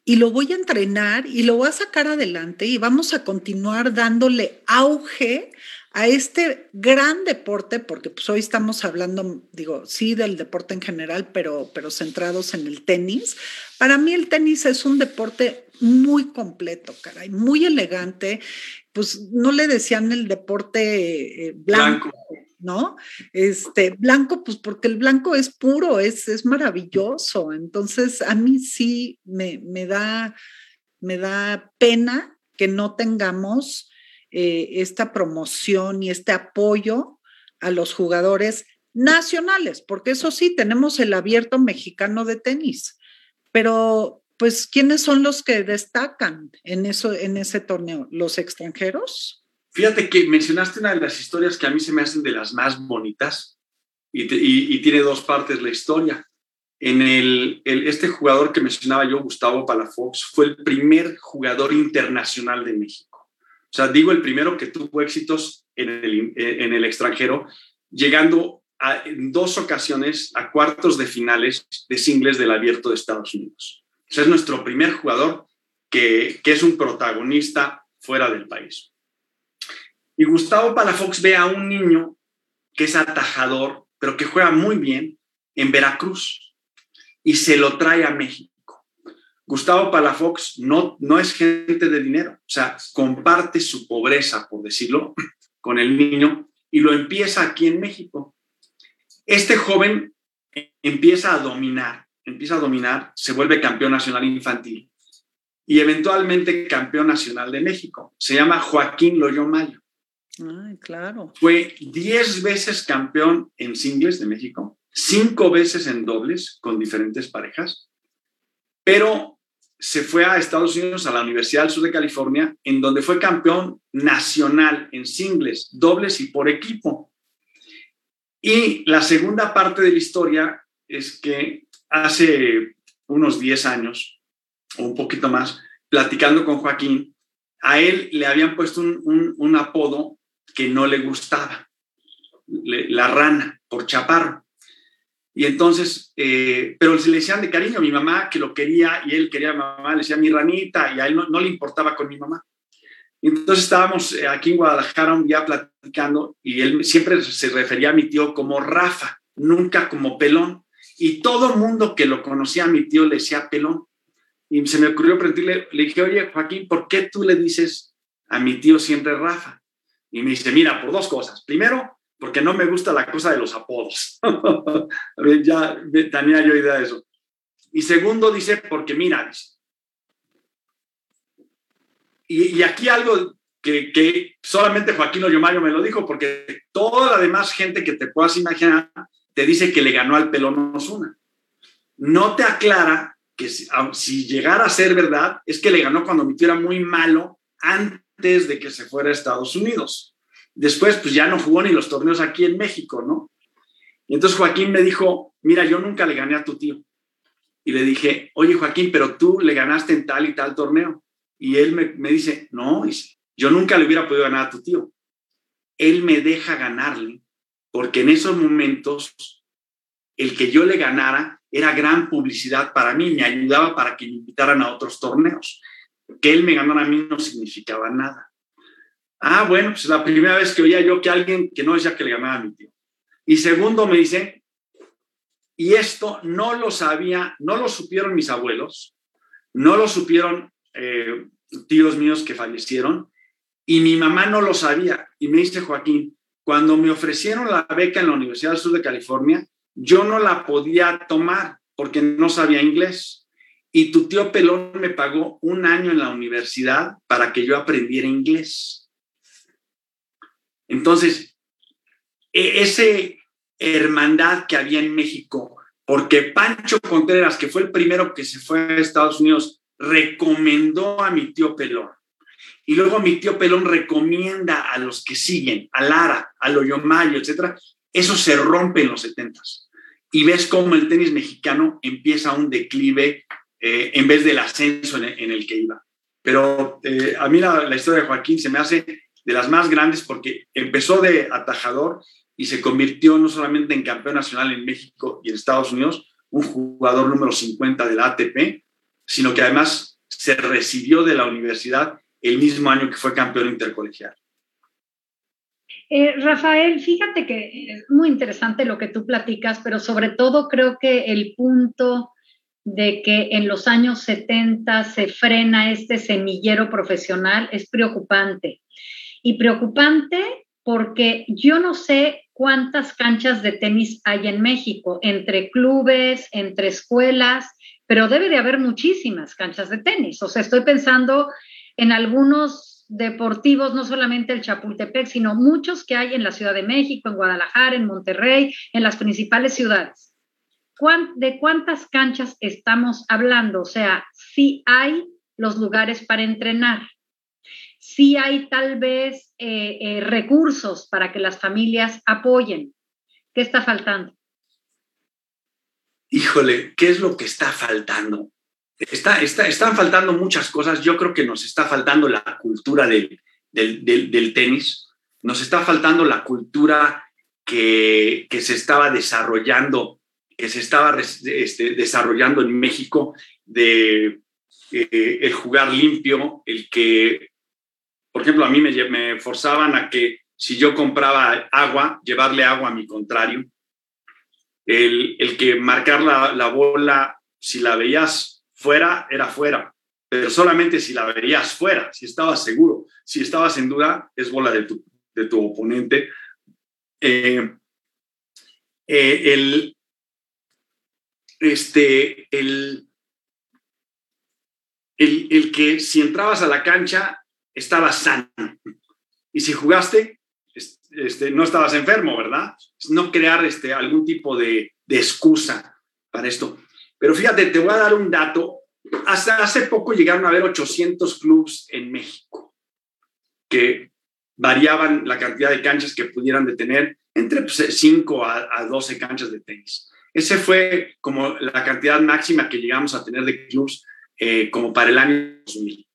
S1: Y lo voy a entrenar y lo voy a sacar adelante y vamos a continuar dándole auge a este gran deporte, porque pues hoy estamos hablando, digo, sí del deporte en general, pero, pero centrados en el tenis. Para mí el tenis es un deporte muy completo, caray, muy elegante. Pues no le decían el deporte eh, blanco, ¿no? Este, blanco, pues porque el blanco es puro, es, es maravilloso. Entonces, a mí sí me, me, da, me da pena que no tengamos eh, esta promoción y este apoyo a los jugadores nacionales, porque eso sí, tenemos el abierto mexicano de tenis, pero pues, ¿quiénes son los que destacan en, eso, en ese torneo? ¿Los extranjeros?
S3: Fíjate que mencionaste una de las historias que a mí se me hacen de las más bonitas y, tiene dos partes la historia. En el, este jugador que mencionaba yo, Gustavo Palafox, fue el primer jugador internacional de México. O sea, digo el primero que tuvo éxitos en el, en el extranjero, llegando en dos ocasiones a cuartos de finales de singles del abierto de Estados Unidos. Es nuestro primer jugador que, que es un protagonista fuera del país. Y Gustavo Palafox ve a un niño que es atajador, pero que juega muy bien en Veracruz y se lo trae a México. Gustavo Palafox no, no es gente de dinero, o sea, comparte su pobreza, por decirlo, con el niño y lo empieza aquí en México. Este joven empieza a dominar, empieza a dominar, se vuelve campeón nacional infantil y eventualmente campeón nacional de México. Se llama Joaquín Loyo Mayo.
S1: Ay, claro.
S3: Fue 10 veces campeón en singles de México, cinco veces en dobles con diferentes parejas, pero se fue a Estados Unidos, a la Universidad del Sur de California, en donde fue campeón nacional en singles, dobles y por equipo. Y la segunda parte de la historia es que hace unos 10 años, o un poquito más, platicando con Joaquín, a él le habían puesto un, apodo que no le gustaba, la rana, por chaparro. Y entonces, eh, pero se le decían de cariño a mi mamá que lo quería y él quería a mi mamá, le decía mi ranita y a él no, le importaba con mi mamá. entonces estábamos eh, aquí en Guadalajara un día platicando y él siempre se refería a mi tío como Rafa, nunca como pelón. Y todo mundo que lo conocía a mi tío le decía pelón. Y se me ocurrió preguntarle, le dije, oye Joaquín, ¿por qué tú le dices a mi tío siempre Rafa? Y me dice, mira, por dos cosas. Primero, porque no me gusta la cosa de los apodos. ya tenía yo idea de eso. Y segundo, dice, porque mira, Y, aquí algo que, solamente Joaquín Ollomayo me lo dijo, porque toda la demás gente que te puedas imaginar te dice que le ganó al pelón Osuna. No te aclara que si, llegara a ser verdad, es que le ganó cuando mi tío era muy malo antes de que se fuera a Estados Unidos. Después, pues ya no jugó ni los torneos aquí en México, ¿no? Y entonces Joaquín me dijo, mira, yo nunca le gané a tu tío. Y le dije, oye Joaquín, pero tú le ganaste en tal y tal torneo. Y él me, dice, no, yo nunca le hubiera podido ganar a tu tío. Él me deja ganarle, porque en esos momentos el que yo le ganara era gran publicidad para mí, me ayudaba para que me invitaran a otros torneos. Que él me ganara a mí no significaba nada. Ah, bueno, pues la primera vez que oía yo que alguien que no decía que le ganaba a mi tío. Y segundo, me dice, y esto no lo sabía, no lo supieron mis abuelos, no lo supieron eh, tíos míos que fallecieron, y mi mamá no lo sabía. Y me dice Joaquín, cuando me ofrecieron la beca en la Universidad del Sur de California, yo no la podía tomar porque no sabía inglés. Y tu tío Pelón me pagó un año en la universidad para que yo aprendiera inglés. Entonces, e, ese hermandad que había en México, porque Pancho Contreras, que fue el primero que se fue a Estados Unidos, recomendó a mi tío Pelón. Y luego mi tío Pelón recomienda a los que siguen, a Lara, a Loyomayo, etcétera. Eso se rompe en los setentas. Y ves cómo el tenis mexicano empieza un declive eh, en vez del ascenso en, el que iba. Pero eh, a mí la, historia de Joaquín se me hace de las más grandes porque empezó de atajador y se convirtió no solamente en campeón nacional en México y en Estados Unidos, un jugador número 50 de la ATP, sino que además se recibió de la universidad el mismo año que fue campeón intercolegial.
S2: Eh, Rafael, fíjate que es muy interesante lo que tú platicas, pero sobre todo creo que el punto de que en los años 70 se frena este semillero profesional es preocupante. Y preocupante porque yo no sé cuántas canchas de tenis hay en México, entre clubes, entre escuelas, pero debe de haber muchísimas canchas de tenis. O sea, estoy pensando en algunos deportivos, no solamente el Chapultepec, sino muchos que hay en la Ciudad de México, en Guadalajara, en Monterrey, en las principales ciudades. ¿de cuántas canchas estamos hablando? O sea, si hay los lugares para entrenar, si hay tal vez eh, eh, recursos para que las familias apoyen. ¿Qué está faltando?
S3: Híjole, ¿qué es lo que está faltando? Está, está, están faltando muchas cosas. Yo creo que nos está faltando la cultura del, del, tenis, nos está faltando la cultura que, que se estaba desarrollando que se estaba este, desarrollando en México de eh, el jugar limpio, el que, por ejemplo, a mí me, me forzaban a que si yo compraba agua, llevarle agua a mi contrario, el, el que marcar la, la, bola, si la veías fuera, era fuera, pero solamente si la veías fuera, si estabas seguro, si estabas en duda, es bola de tu, de tu oponente. Eh, eh, el, este, el, el, que si entrabas a la cancha estabas sano. Y si jugaste, este, no estabas enfermo, ¿verdad? No crear este, algún tipo de, excusa para esto. Pero fíjate, te voy a dar un dato. Hasta hace poco llegaron a haber 800 clubes en México que variaban la cantidad de canchas que pudieran de tener entre 5 pues, a, a 12 canchas de tenis. Ese fue como la cantidad máxima que llegamos a tener de clubs eh, como para el año 2000.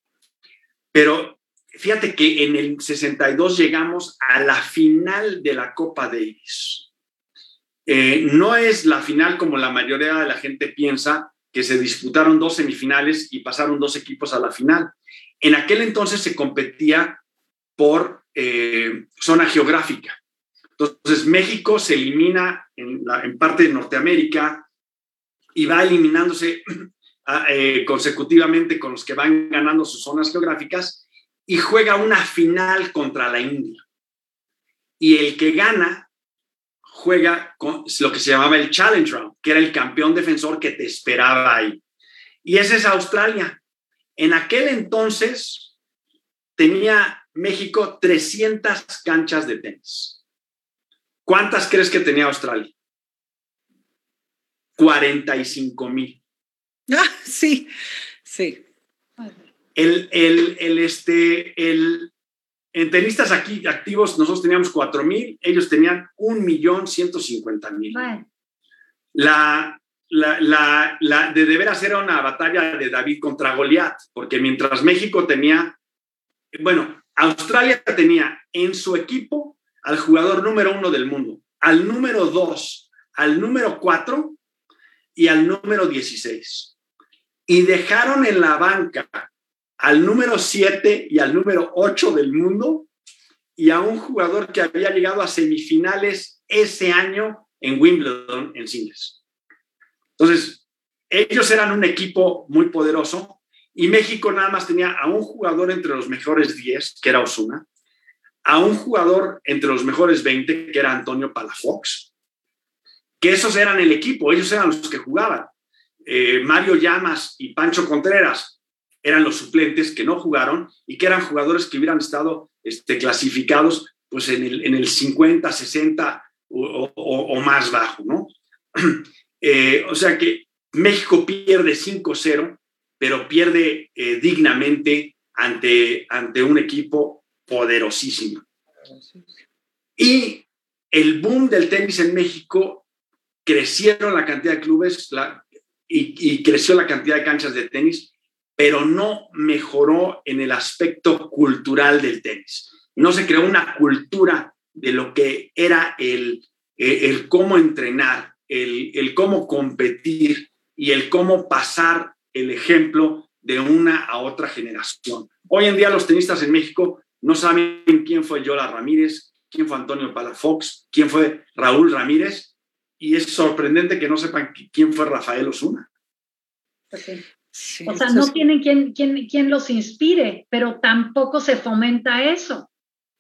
S3: Pero fíjate que en el 62 llegamos a la final de la Copa Davis. Eh, no es la final como la mayoría de la gente piensa, que se disputaron dos semifinales y pasaron dos equipos a la final. En aquel entonces se competía por eh, zona geográfica. Entonces, México se elimina en, parte de Norteamérica y va eliminándose eh, consecutivamente con los que van ganando sus zonas geográficas y juega una final contra la India. Y el que gana juega con lo que se llamaba el Challenge Round, que era el campeón defensor que te esperaba ahí. Y ese es Australia. En aquel entonces tenía México 300 canchas de tenis. ¿Cuántas crees que tenía Australia? 45 mil.
S1: Ah, sí, sí.
S3: El, el, este, el, en tenistas aquí activos nosotros teníamos 4 mil, ellos tenían 1.150.000. La, la, la, la, de veras era una batalla de David contra Goliat, porque mientras México tenía, bueno, Australia tenía en su equipo al jugador número uno del mundo, al número dos, al número cuatro y al número dieciséis. Y dejaron en la banca al número siete y al número ocho del mundo y a un jugador que había llegado a semifinales ese año en Wimbledon, en singles. Entonces, ellos eran un equipo muy poderoso y México nada más tenía a un jugador entre los mejores diez, que era Osuna, a un jugador entre los mejores 20, que era Antonio Palafox, que esos eran el equipo, ellos eran los que jugaban. Eh, Mario Llamas y Pancho Contreras eran los suplentes que no jugaron y que eran jugadores que hubieran estado este, clasificados pues en el, en el 50, 60 o, más bajo, ¿no? Eh, o sea que México pierde 5-0, pero pierde eh, dignamente ante, ante un equipo poderosísimo. Y el boom del tenis en México crecieron la cantidad de clubes y, creció la cantidad de canchas de tenis, pero no mejoró en el aspecto cultural del tenis. No se creó una cultura de lo que era el, el, cómo entrenar, el, el cómo competir y el cómo pasar el ejemplo de una a otra generación. Hoy en día los tenistas en México no saben quién fue Yola Ramírez, quién fue Antonio Palafox, quién fue Raúl Ramírez, y es sorprendente que no sepan quién fue Rafael Osuna.
S2: O sea, no tienen quien, quien, quien, los inspire, pero tampoco se fomenta eso.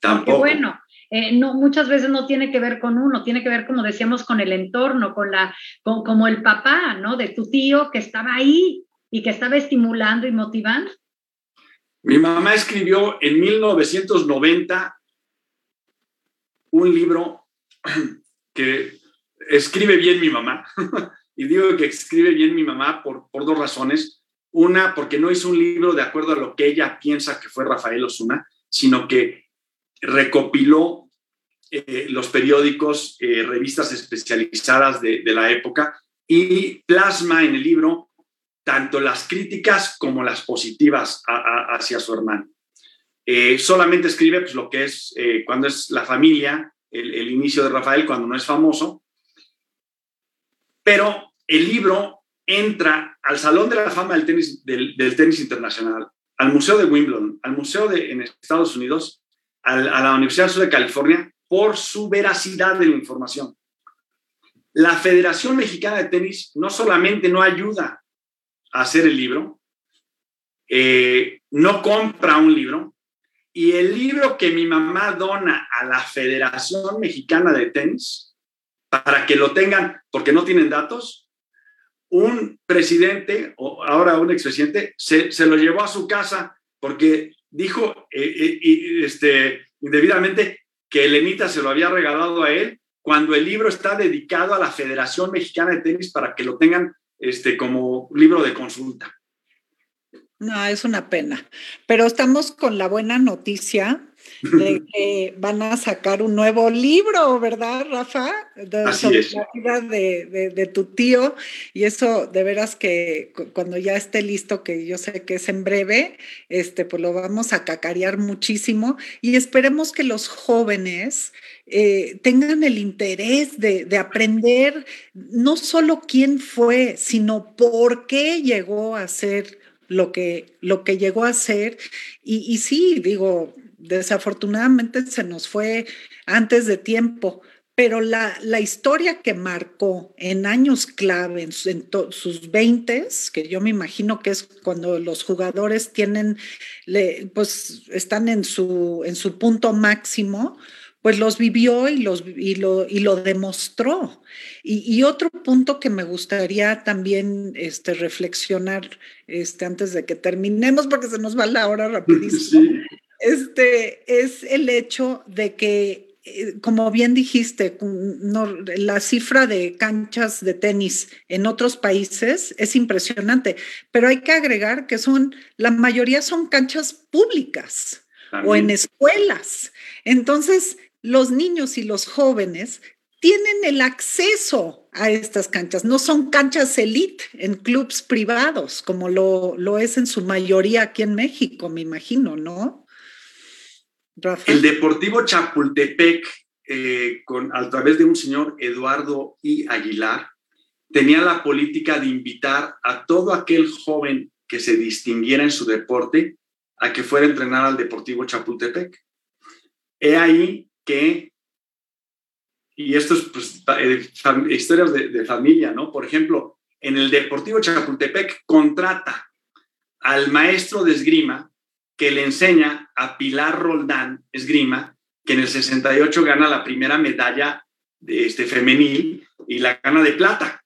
S2: Tampoco. Porque bueno, eh, no, muchas veces no tiene que ver con uno, tiene que ver, como decíamos, con el entorno, con la, con, como el papá, ¿no? De tu tío que estaba ahí y que estaba estimulando y motivando.
S3: Mi mamá escribió en 1990 un libro que escribe bien mi mamá. y digo que escribe bien mi mamá por, por dos razones. Una, porque no hizo un libro de acuerdo a lo que ella piensa que fue Rafael Osuna, sino que recopiló eh, los periódicos, eh, revistas especializadas de, la época y plasma en el libro tanto las críticas como las positivas hacia su hermano. Eh, solamente escribe pues, lo que es cuando es la familia, el, el, inicio de Rafael, cuando no es famoso, pero el libro entra al Salón de la Fama del Tenis, del, tenis Internacional, al Museo de Wimbledon, al Museo de, en Estados Unidos, a la Universidad de California, por su veracidad de la información. La Federación Mexicana de Tenis no solamente no ayuda a hacer el libro, eh, no compra un libro, y el libro que mi mamá dona a la Federación Mexicana de Tenis para que lo tengan, porque no tienen datos, un presidente, o ahora un expresidente, se, se lo llevó a su casa porque dijo eh, eh, este, indebidamente que Elenita se lo había regalado a él cuando el libro está dedicado a la Federación Mexicana de Tenis para que lo tengan este, como libro de consulta.
S1: No, es una pena. Pero estamos con la buena noticia de que van a sacar un nuevo libro, ¿verdad, Rafa?
S3: De, sobre la
S1: vida de, tu tío. Y eso, de veras que cuando ya esté listo, que yo sé que es en breve, este, pues lo vamos a cacarear muchísimo. Y esperemos que los jóvenes eh, tengan el interés de, de, aprender no solo quién fue, sino por qué llegó a ser lo que, lo que llegó a ser. Y, y sí, digo, desafortunadamente se nos fue antes de tiempo, pero la, la historia que marcó en años clave, en, sus 20, que yo me imagino que es cuando los jugadores tienen, pues están en su, en su punto máximo, pues los vivió y, los, y, lo, y lo demostró. Y, otro punto que me gustaría también este, reflexionar este, antes de que terminemos, porque se nos va la hora rapidísimo, este, es el hecho de que, eh, como bien dijiste, la cifra de canchas de tenis en otros países es impresionante, pero hay que agregar que son, la mayoría son canchas públicas o en escuelas. Entonces, los niños y los jóvenes tienen el acceso a estas canchas. No son canchas elite en clubs privados, como lo, lo es en su mayoría aquí en México, me imagino, ¿no?
S3: El Deportivo Chapultepec, eh, con, a través de un señor Eduardo I. Aguilar, tenía la política de invitar a todo aquel joven que se distinguiera en su deporte a que fuera a entrenar al Deportivo Chapultepec. He ahí que, y esto es pues, eh, historias de, de familia, ¿no? Por ejemplo, en el Deportivo Chapultepec contrata al maestro de esgrima que le enseña a Pilar Roldán Esgrima, que en el 68 gana la primera medalla de este femenil y la gana de plata.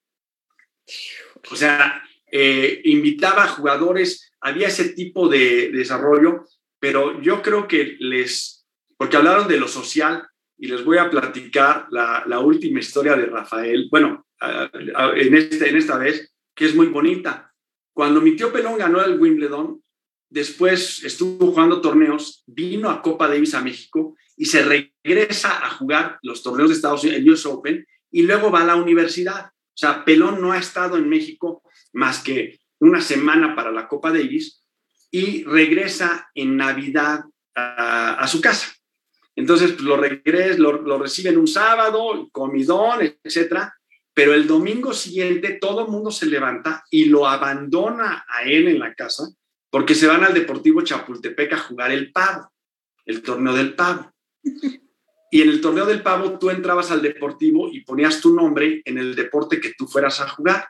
S3: O sea, eh, invitaba a jugadores, había ese tipo de, desarrollo, pero yo creo que les, porque hablaron de lo social y les voy a platicar la, última historia de Rafael, bueno, en, este, en esta vez, que es muy bonita. Cuando mi tío Pelón ganó el Wimbledon, después estuvo jugando torneos, vino a Copa Davis a México y se regresa a jugar los torneos de Estados Unidos, el US Open, y luego va a la universidad. O sea, Pelón no ha estado en México más que una semana para la Copa Davis y regresa en Navidad a, su casa. Entonces, pues, lo, regresa, lo, lo reciben un sábado, comidón, etcétera, pero el domingo siguiente todo el mundo se levanta y lo abandona a él en la casa porque se van al Deportivo Chapultepec a jugar el pavo, el torneo del pavo. Y en el torneo del pavo tú entrabas al deportivo y ponías tu nombre en el deporte que tú fueras a jugar.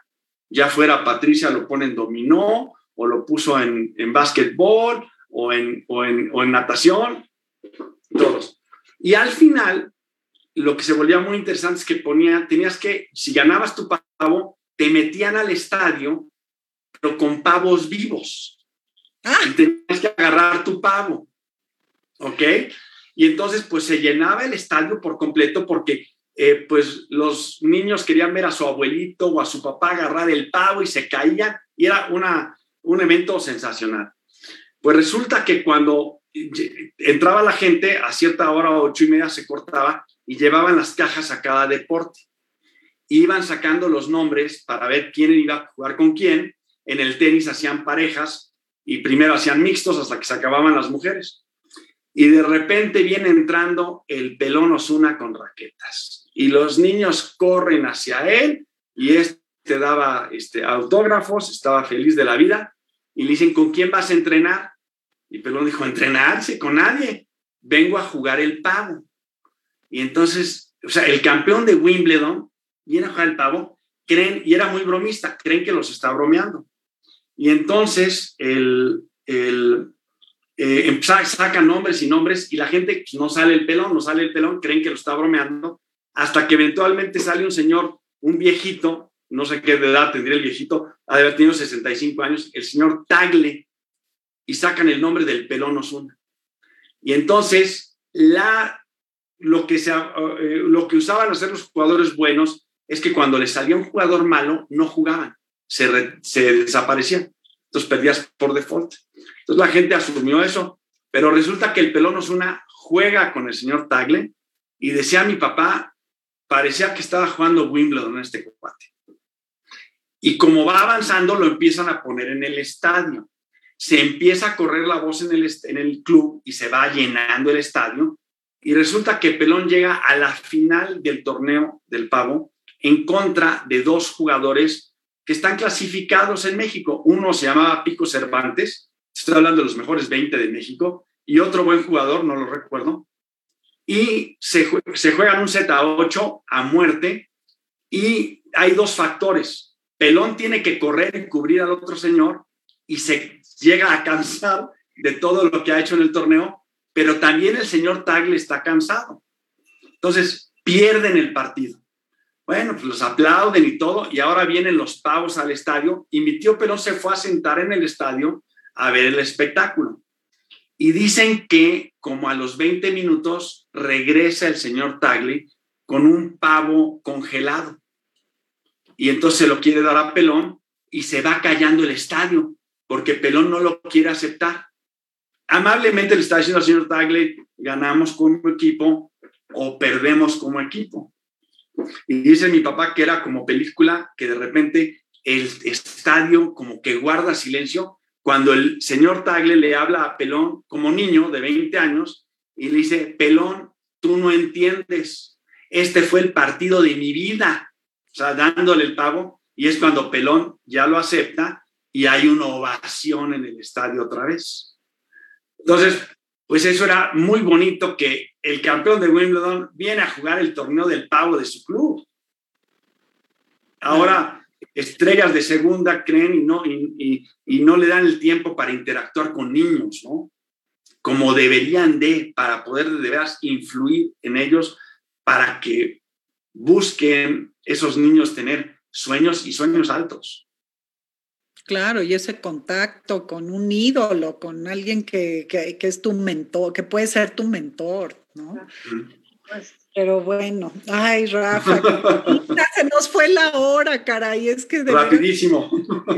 S3: Ya fuera Patricia lo pone en dominó o lo puso en, en básquetbol o en, o, en, o en natación, todos. Y al final, lo que se volvía muy interesante es que ponía, tenías que, si ganabas tu pavo, te metían al estadio, pero con pavos vivos. Ah. Y tenías que agarrar tu pavo. ¿Ok? Y entonces, pues se llenaba el estadio por completo porque, eh, pues, los niños querían ver a su abuelito o a su papá agarrar el pavo y se caían. Y era una, un evento sensacional. Pues resulta que cuando entraba la gente, a cierta hora, ocho y media, se cortaba y llevaban las cajas a cada deporte. Iban sacando los nombres para ver quién iba a jugar con quién. En el tenis hacían parejas y primero hacían mixtos hasta que se acababan las mujeres. Y de repente viene entrando el pelón Osuna con raquetas. Y los niños corren hacia él y este daba este, autógrafos, estaba feliz de la vida. Y le dicen, ¿con quién vas a entrenar? Y Pelón dijo, entrenarse con nadie. Vengo a jugar el pavo. Y entonces, o sea, el campeón de Wimbledon viene a jugar el pavo, creen, y era muy bromista, creen que los está bromeando. Y entonces el, el eh, sacan nombres y nombres y la gente pues, no sale el pelón, no sale el pelón, creen que lo está bromeando, hasta que eventualmente sale un señor, un viejito, no sé qué edad tendría el viejito, ha de haber tenido 65 años, el señor Tagle, y sacan el nombre del pelón Osuna. Y entonces la, lo, que se, eh, lo que usaban hacer los jugadores buenos es que cuando les salía un jugador malo, no jugaban se, desaparecían. Entonces perdías por default. Entonces la gente asumió eso, pero resulta que el pelón Osuna juega con el señor Tagle y decía mi papá, parecía que estaba jugando Wimbledon en este combate. Y como va avanzando, lo empiezan a poner en el estadio. Se empieza a correr la voz en el, en el club y se va llenando el estadio. Y resulta que Pelón llega a la final del torneo del pavo en contra de dos jugadores que están clasificados en México. Uno se llamaba Pico Cervantes, estoy hablando de los mejores 20 de México, y otro buen jugador, no lo recuerdo. Y se, juegan un Z a 8 a muerte, y hay dos factores. Pelón tiene que correr y cubrir al otro señor, y se llega a cansar de todo lo que ha hecho en el torneo, pero también el señor Tagle está cansado. Entonces, pierden el partido. Bueno, pues los aplauden y todo, y ahora vienen los pavos al estadio, y mi tío Pelón se fue a sentar en el estadio a ver el espectáculo. Y dicen que como a los 20 minutos regresa el señor Tagle con un pavo congelado. Y entonces lo quiere dar a Pelón y se va callando el estadio porque Pelón no lo quiere aceptar. Amablemente le está diciendo al señor Tagle, ganamos como equipo o perdemos como equipo. Y dice mi papá que era como película que de repente el estadio como que guarda silencio cuando el señor Tagle le habla a Pelón como niño de 20 años y le dice, Pelón, tú no entiendes, este fue el partido de mi vida, o sea, dándole el pago, y es cuando Pelón ya lo acepta y hay una ovación en el estadio otra vez. Entonces, pues eso era muy bonito que el campeón de Wimbledon viene a jugar el torneo del pavo de su club. Ahora, estrellas de segunda creen y no, y, no le dan el tiempo para interactuar con niños, ¿no? Como deberían de, para poder de veras influir en ellos, para que busquen esos niños tener sueños y sueños altos.
S1: Claro, y ese contacto con un ídolo, con alguien que, que, es tu mentor, que puede ser tu mentor, ¿no? Pues, pero bueno, ay, Rafa, se nos fue la hora, caray, es que
S3: de rapidísimo.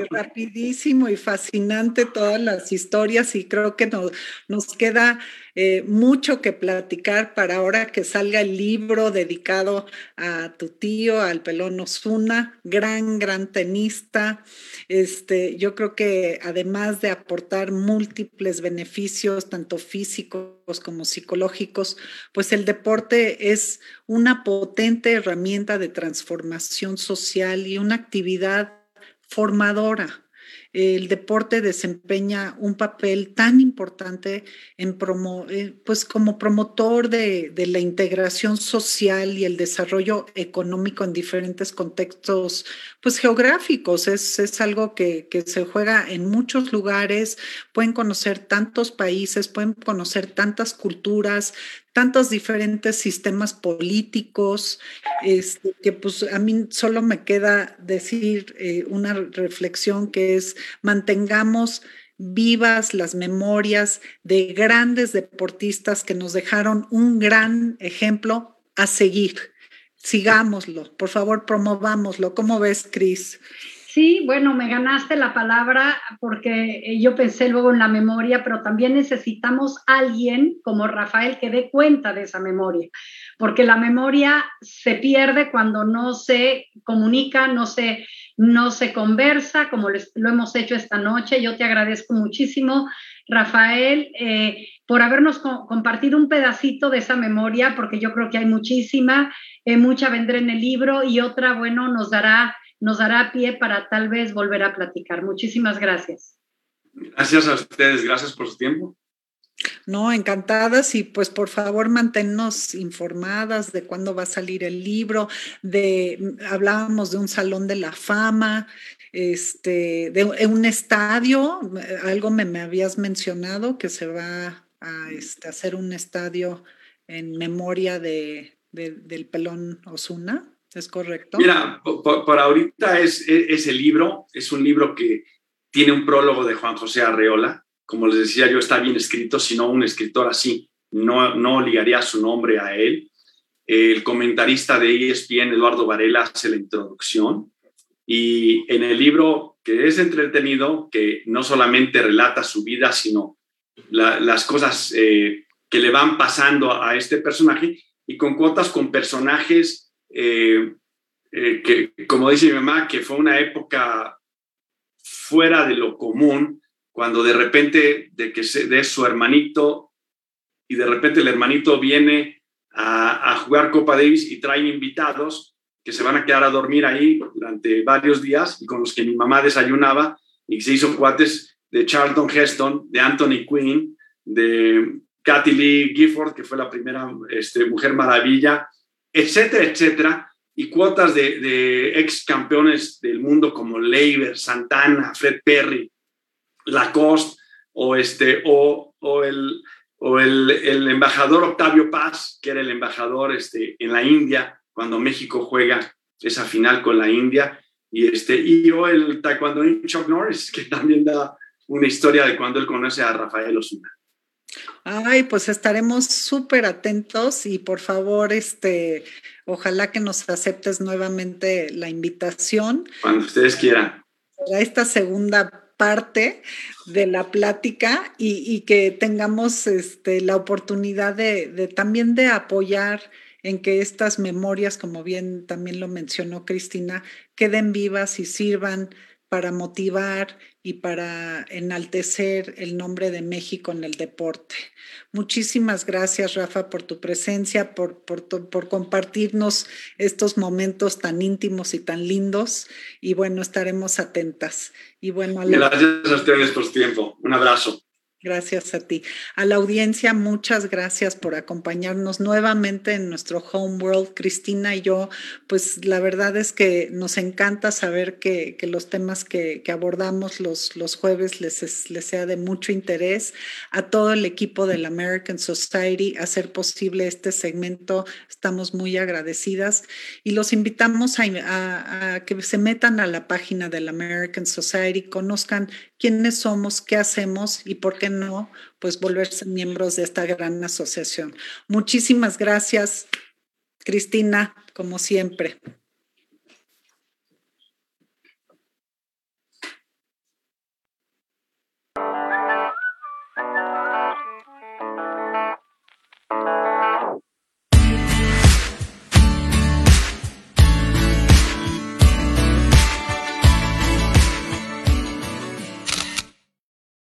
S1: rapidísimo y fascinante todas las historias y creo que nos, nos queda eh, mucho que platicar para ahora que salga el libro dedicado a tu tío, al pelón Osuna, gran, gran tenista. Este, yo creo que además de aportar múltiples beneficios, tanto físicos como psicológicos, pues el deporte es una potente herramienta de transformación social y una actividad formadora el deporte desempeña un papel tan importante en eh, pues como promotor de, la integración social y el desarrollo económico en diferentes contextos pues geográficos. Es, es algo que, se juega en muchos lugares, pueden conocer tantos países, pueden conocer tantas culturas, tantos diferentes sistemas políticos, este, que pues a mí solo me queda decir eh, una reflexión que es mantengamos vivas las memorias de grandes deportistas que nos dejaron un gran ejemplo a seguir. Sigámoslo, por favor, promovámoslo. ¿Cómo ves, Cris?
S2: Sí, bueno, me ganaste la palabra porque eh, yo pensé luego en la memoria, pero también necesitamos alguien como Rafael que dé cuenta de esa memoria, porque la memoria se pierde cuando no se comunica, no se, no se conversa, como lo hemos hecho esta noche. Yo te agradezco muchísimo, Rafael, eh, por habernos compartido un pedacito de esa memoria, porque yo creo que hay muchísima, eh, mucha vendrá en el libro y otra, bueno, nos dará nos dará pie para tal vez volver a platicar. Muchísimas gracias.
S3: Gracias a ustedes, gracias por su tiempo.
S1: No, encantadas y pues por favor manténnos informadas de cuándo va a salir el libro, de hablábamos de un salón de la fama, este, de un estadio, algo me, me habías mencionado que se va a este, hacer un estadio en memoria de, del pelón Osuna. ¿Es correcto?
S3: Mira, por, ahorita es, es, el libro, es un libro que tiene un prólogo de Juan José Arreola. Como les decía yo, está bien escrito, si no un escritor así no, no ligaría su nombre a él. El comentarista de ESPN, Eduardo Varela, hace la introducción. Y en el libro, que es entretenido, que no solamente relata su vida, sino las cosas eh, que le van pasando a este personaje, y con cuotas con personajes eh, eh, que, como dice mi mamá, que fue una época fuera de lo común, cuando de repente de que se, de su hermanito y de repente el hermanito viene a, jugar Copa Davis y trae invitados que se van a quedar a dormir ahí durante varios días y con los que mi mamá desayunaba y se hizo cuates de Charlton Heston, de Anthony Quinn, de Kathy Lee Gifford, que fue la primera este, mujer maravilla, etcétera, etcétera, y cuotas de, ex campeones del mundo como Leiber, Santana, Fred Perry, Lacoste, o, este, o, o, el, o el, el, embajador Octavio Paz, que era el embajador este, en la India, cuando México juega esa final con la India, y, este, y yo el taekwondo Chuck Norris, que también da una historia de cuando él conoce a Rafael Osuna.
S1: Ay, pues estaremos súper atentos y por favor, este, ojalá que nos aceptes nuevamente la invitación.
S3: Cuando ustedes quieran.
S1: A esta segunda parte de la plática y, que tengamos este, la oportunidad de, de, también de apoyar en que estas memorias, como bien también lo mencionó Cristina, queden vivas y sirvan para motivar y para enaltecer el nombre de México en el deporte. Muchísimas gracias, Rafa, por tu presencia, por, por, compartirnos estos momentos tan íntimos y tan lindos. Y bueno, estaremos atentas. Y bueno,
S3: Gracias a ustedes por su tiempo. Un abrazo.
S1: Gracias a ti. A la audiencia, muchas gracias por acompañarnos nuevamente en nuestro Home World. Cristina y yo, pues la verdad es que nos encanta saber que, los temas que, abordamos los, los jueves les, les sea de mucho interés. A todo el equipo de la American Society, hacer posible este segmento, estamos muy agradecidas y los invitamos a, a que se metan a la página de la American Society, conozcan quiénes somos, qué hacemos y por qué no, pues volverse miembros de esta gran asociación. Muchísimas gracias, Cristina, como siempre.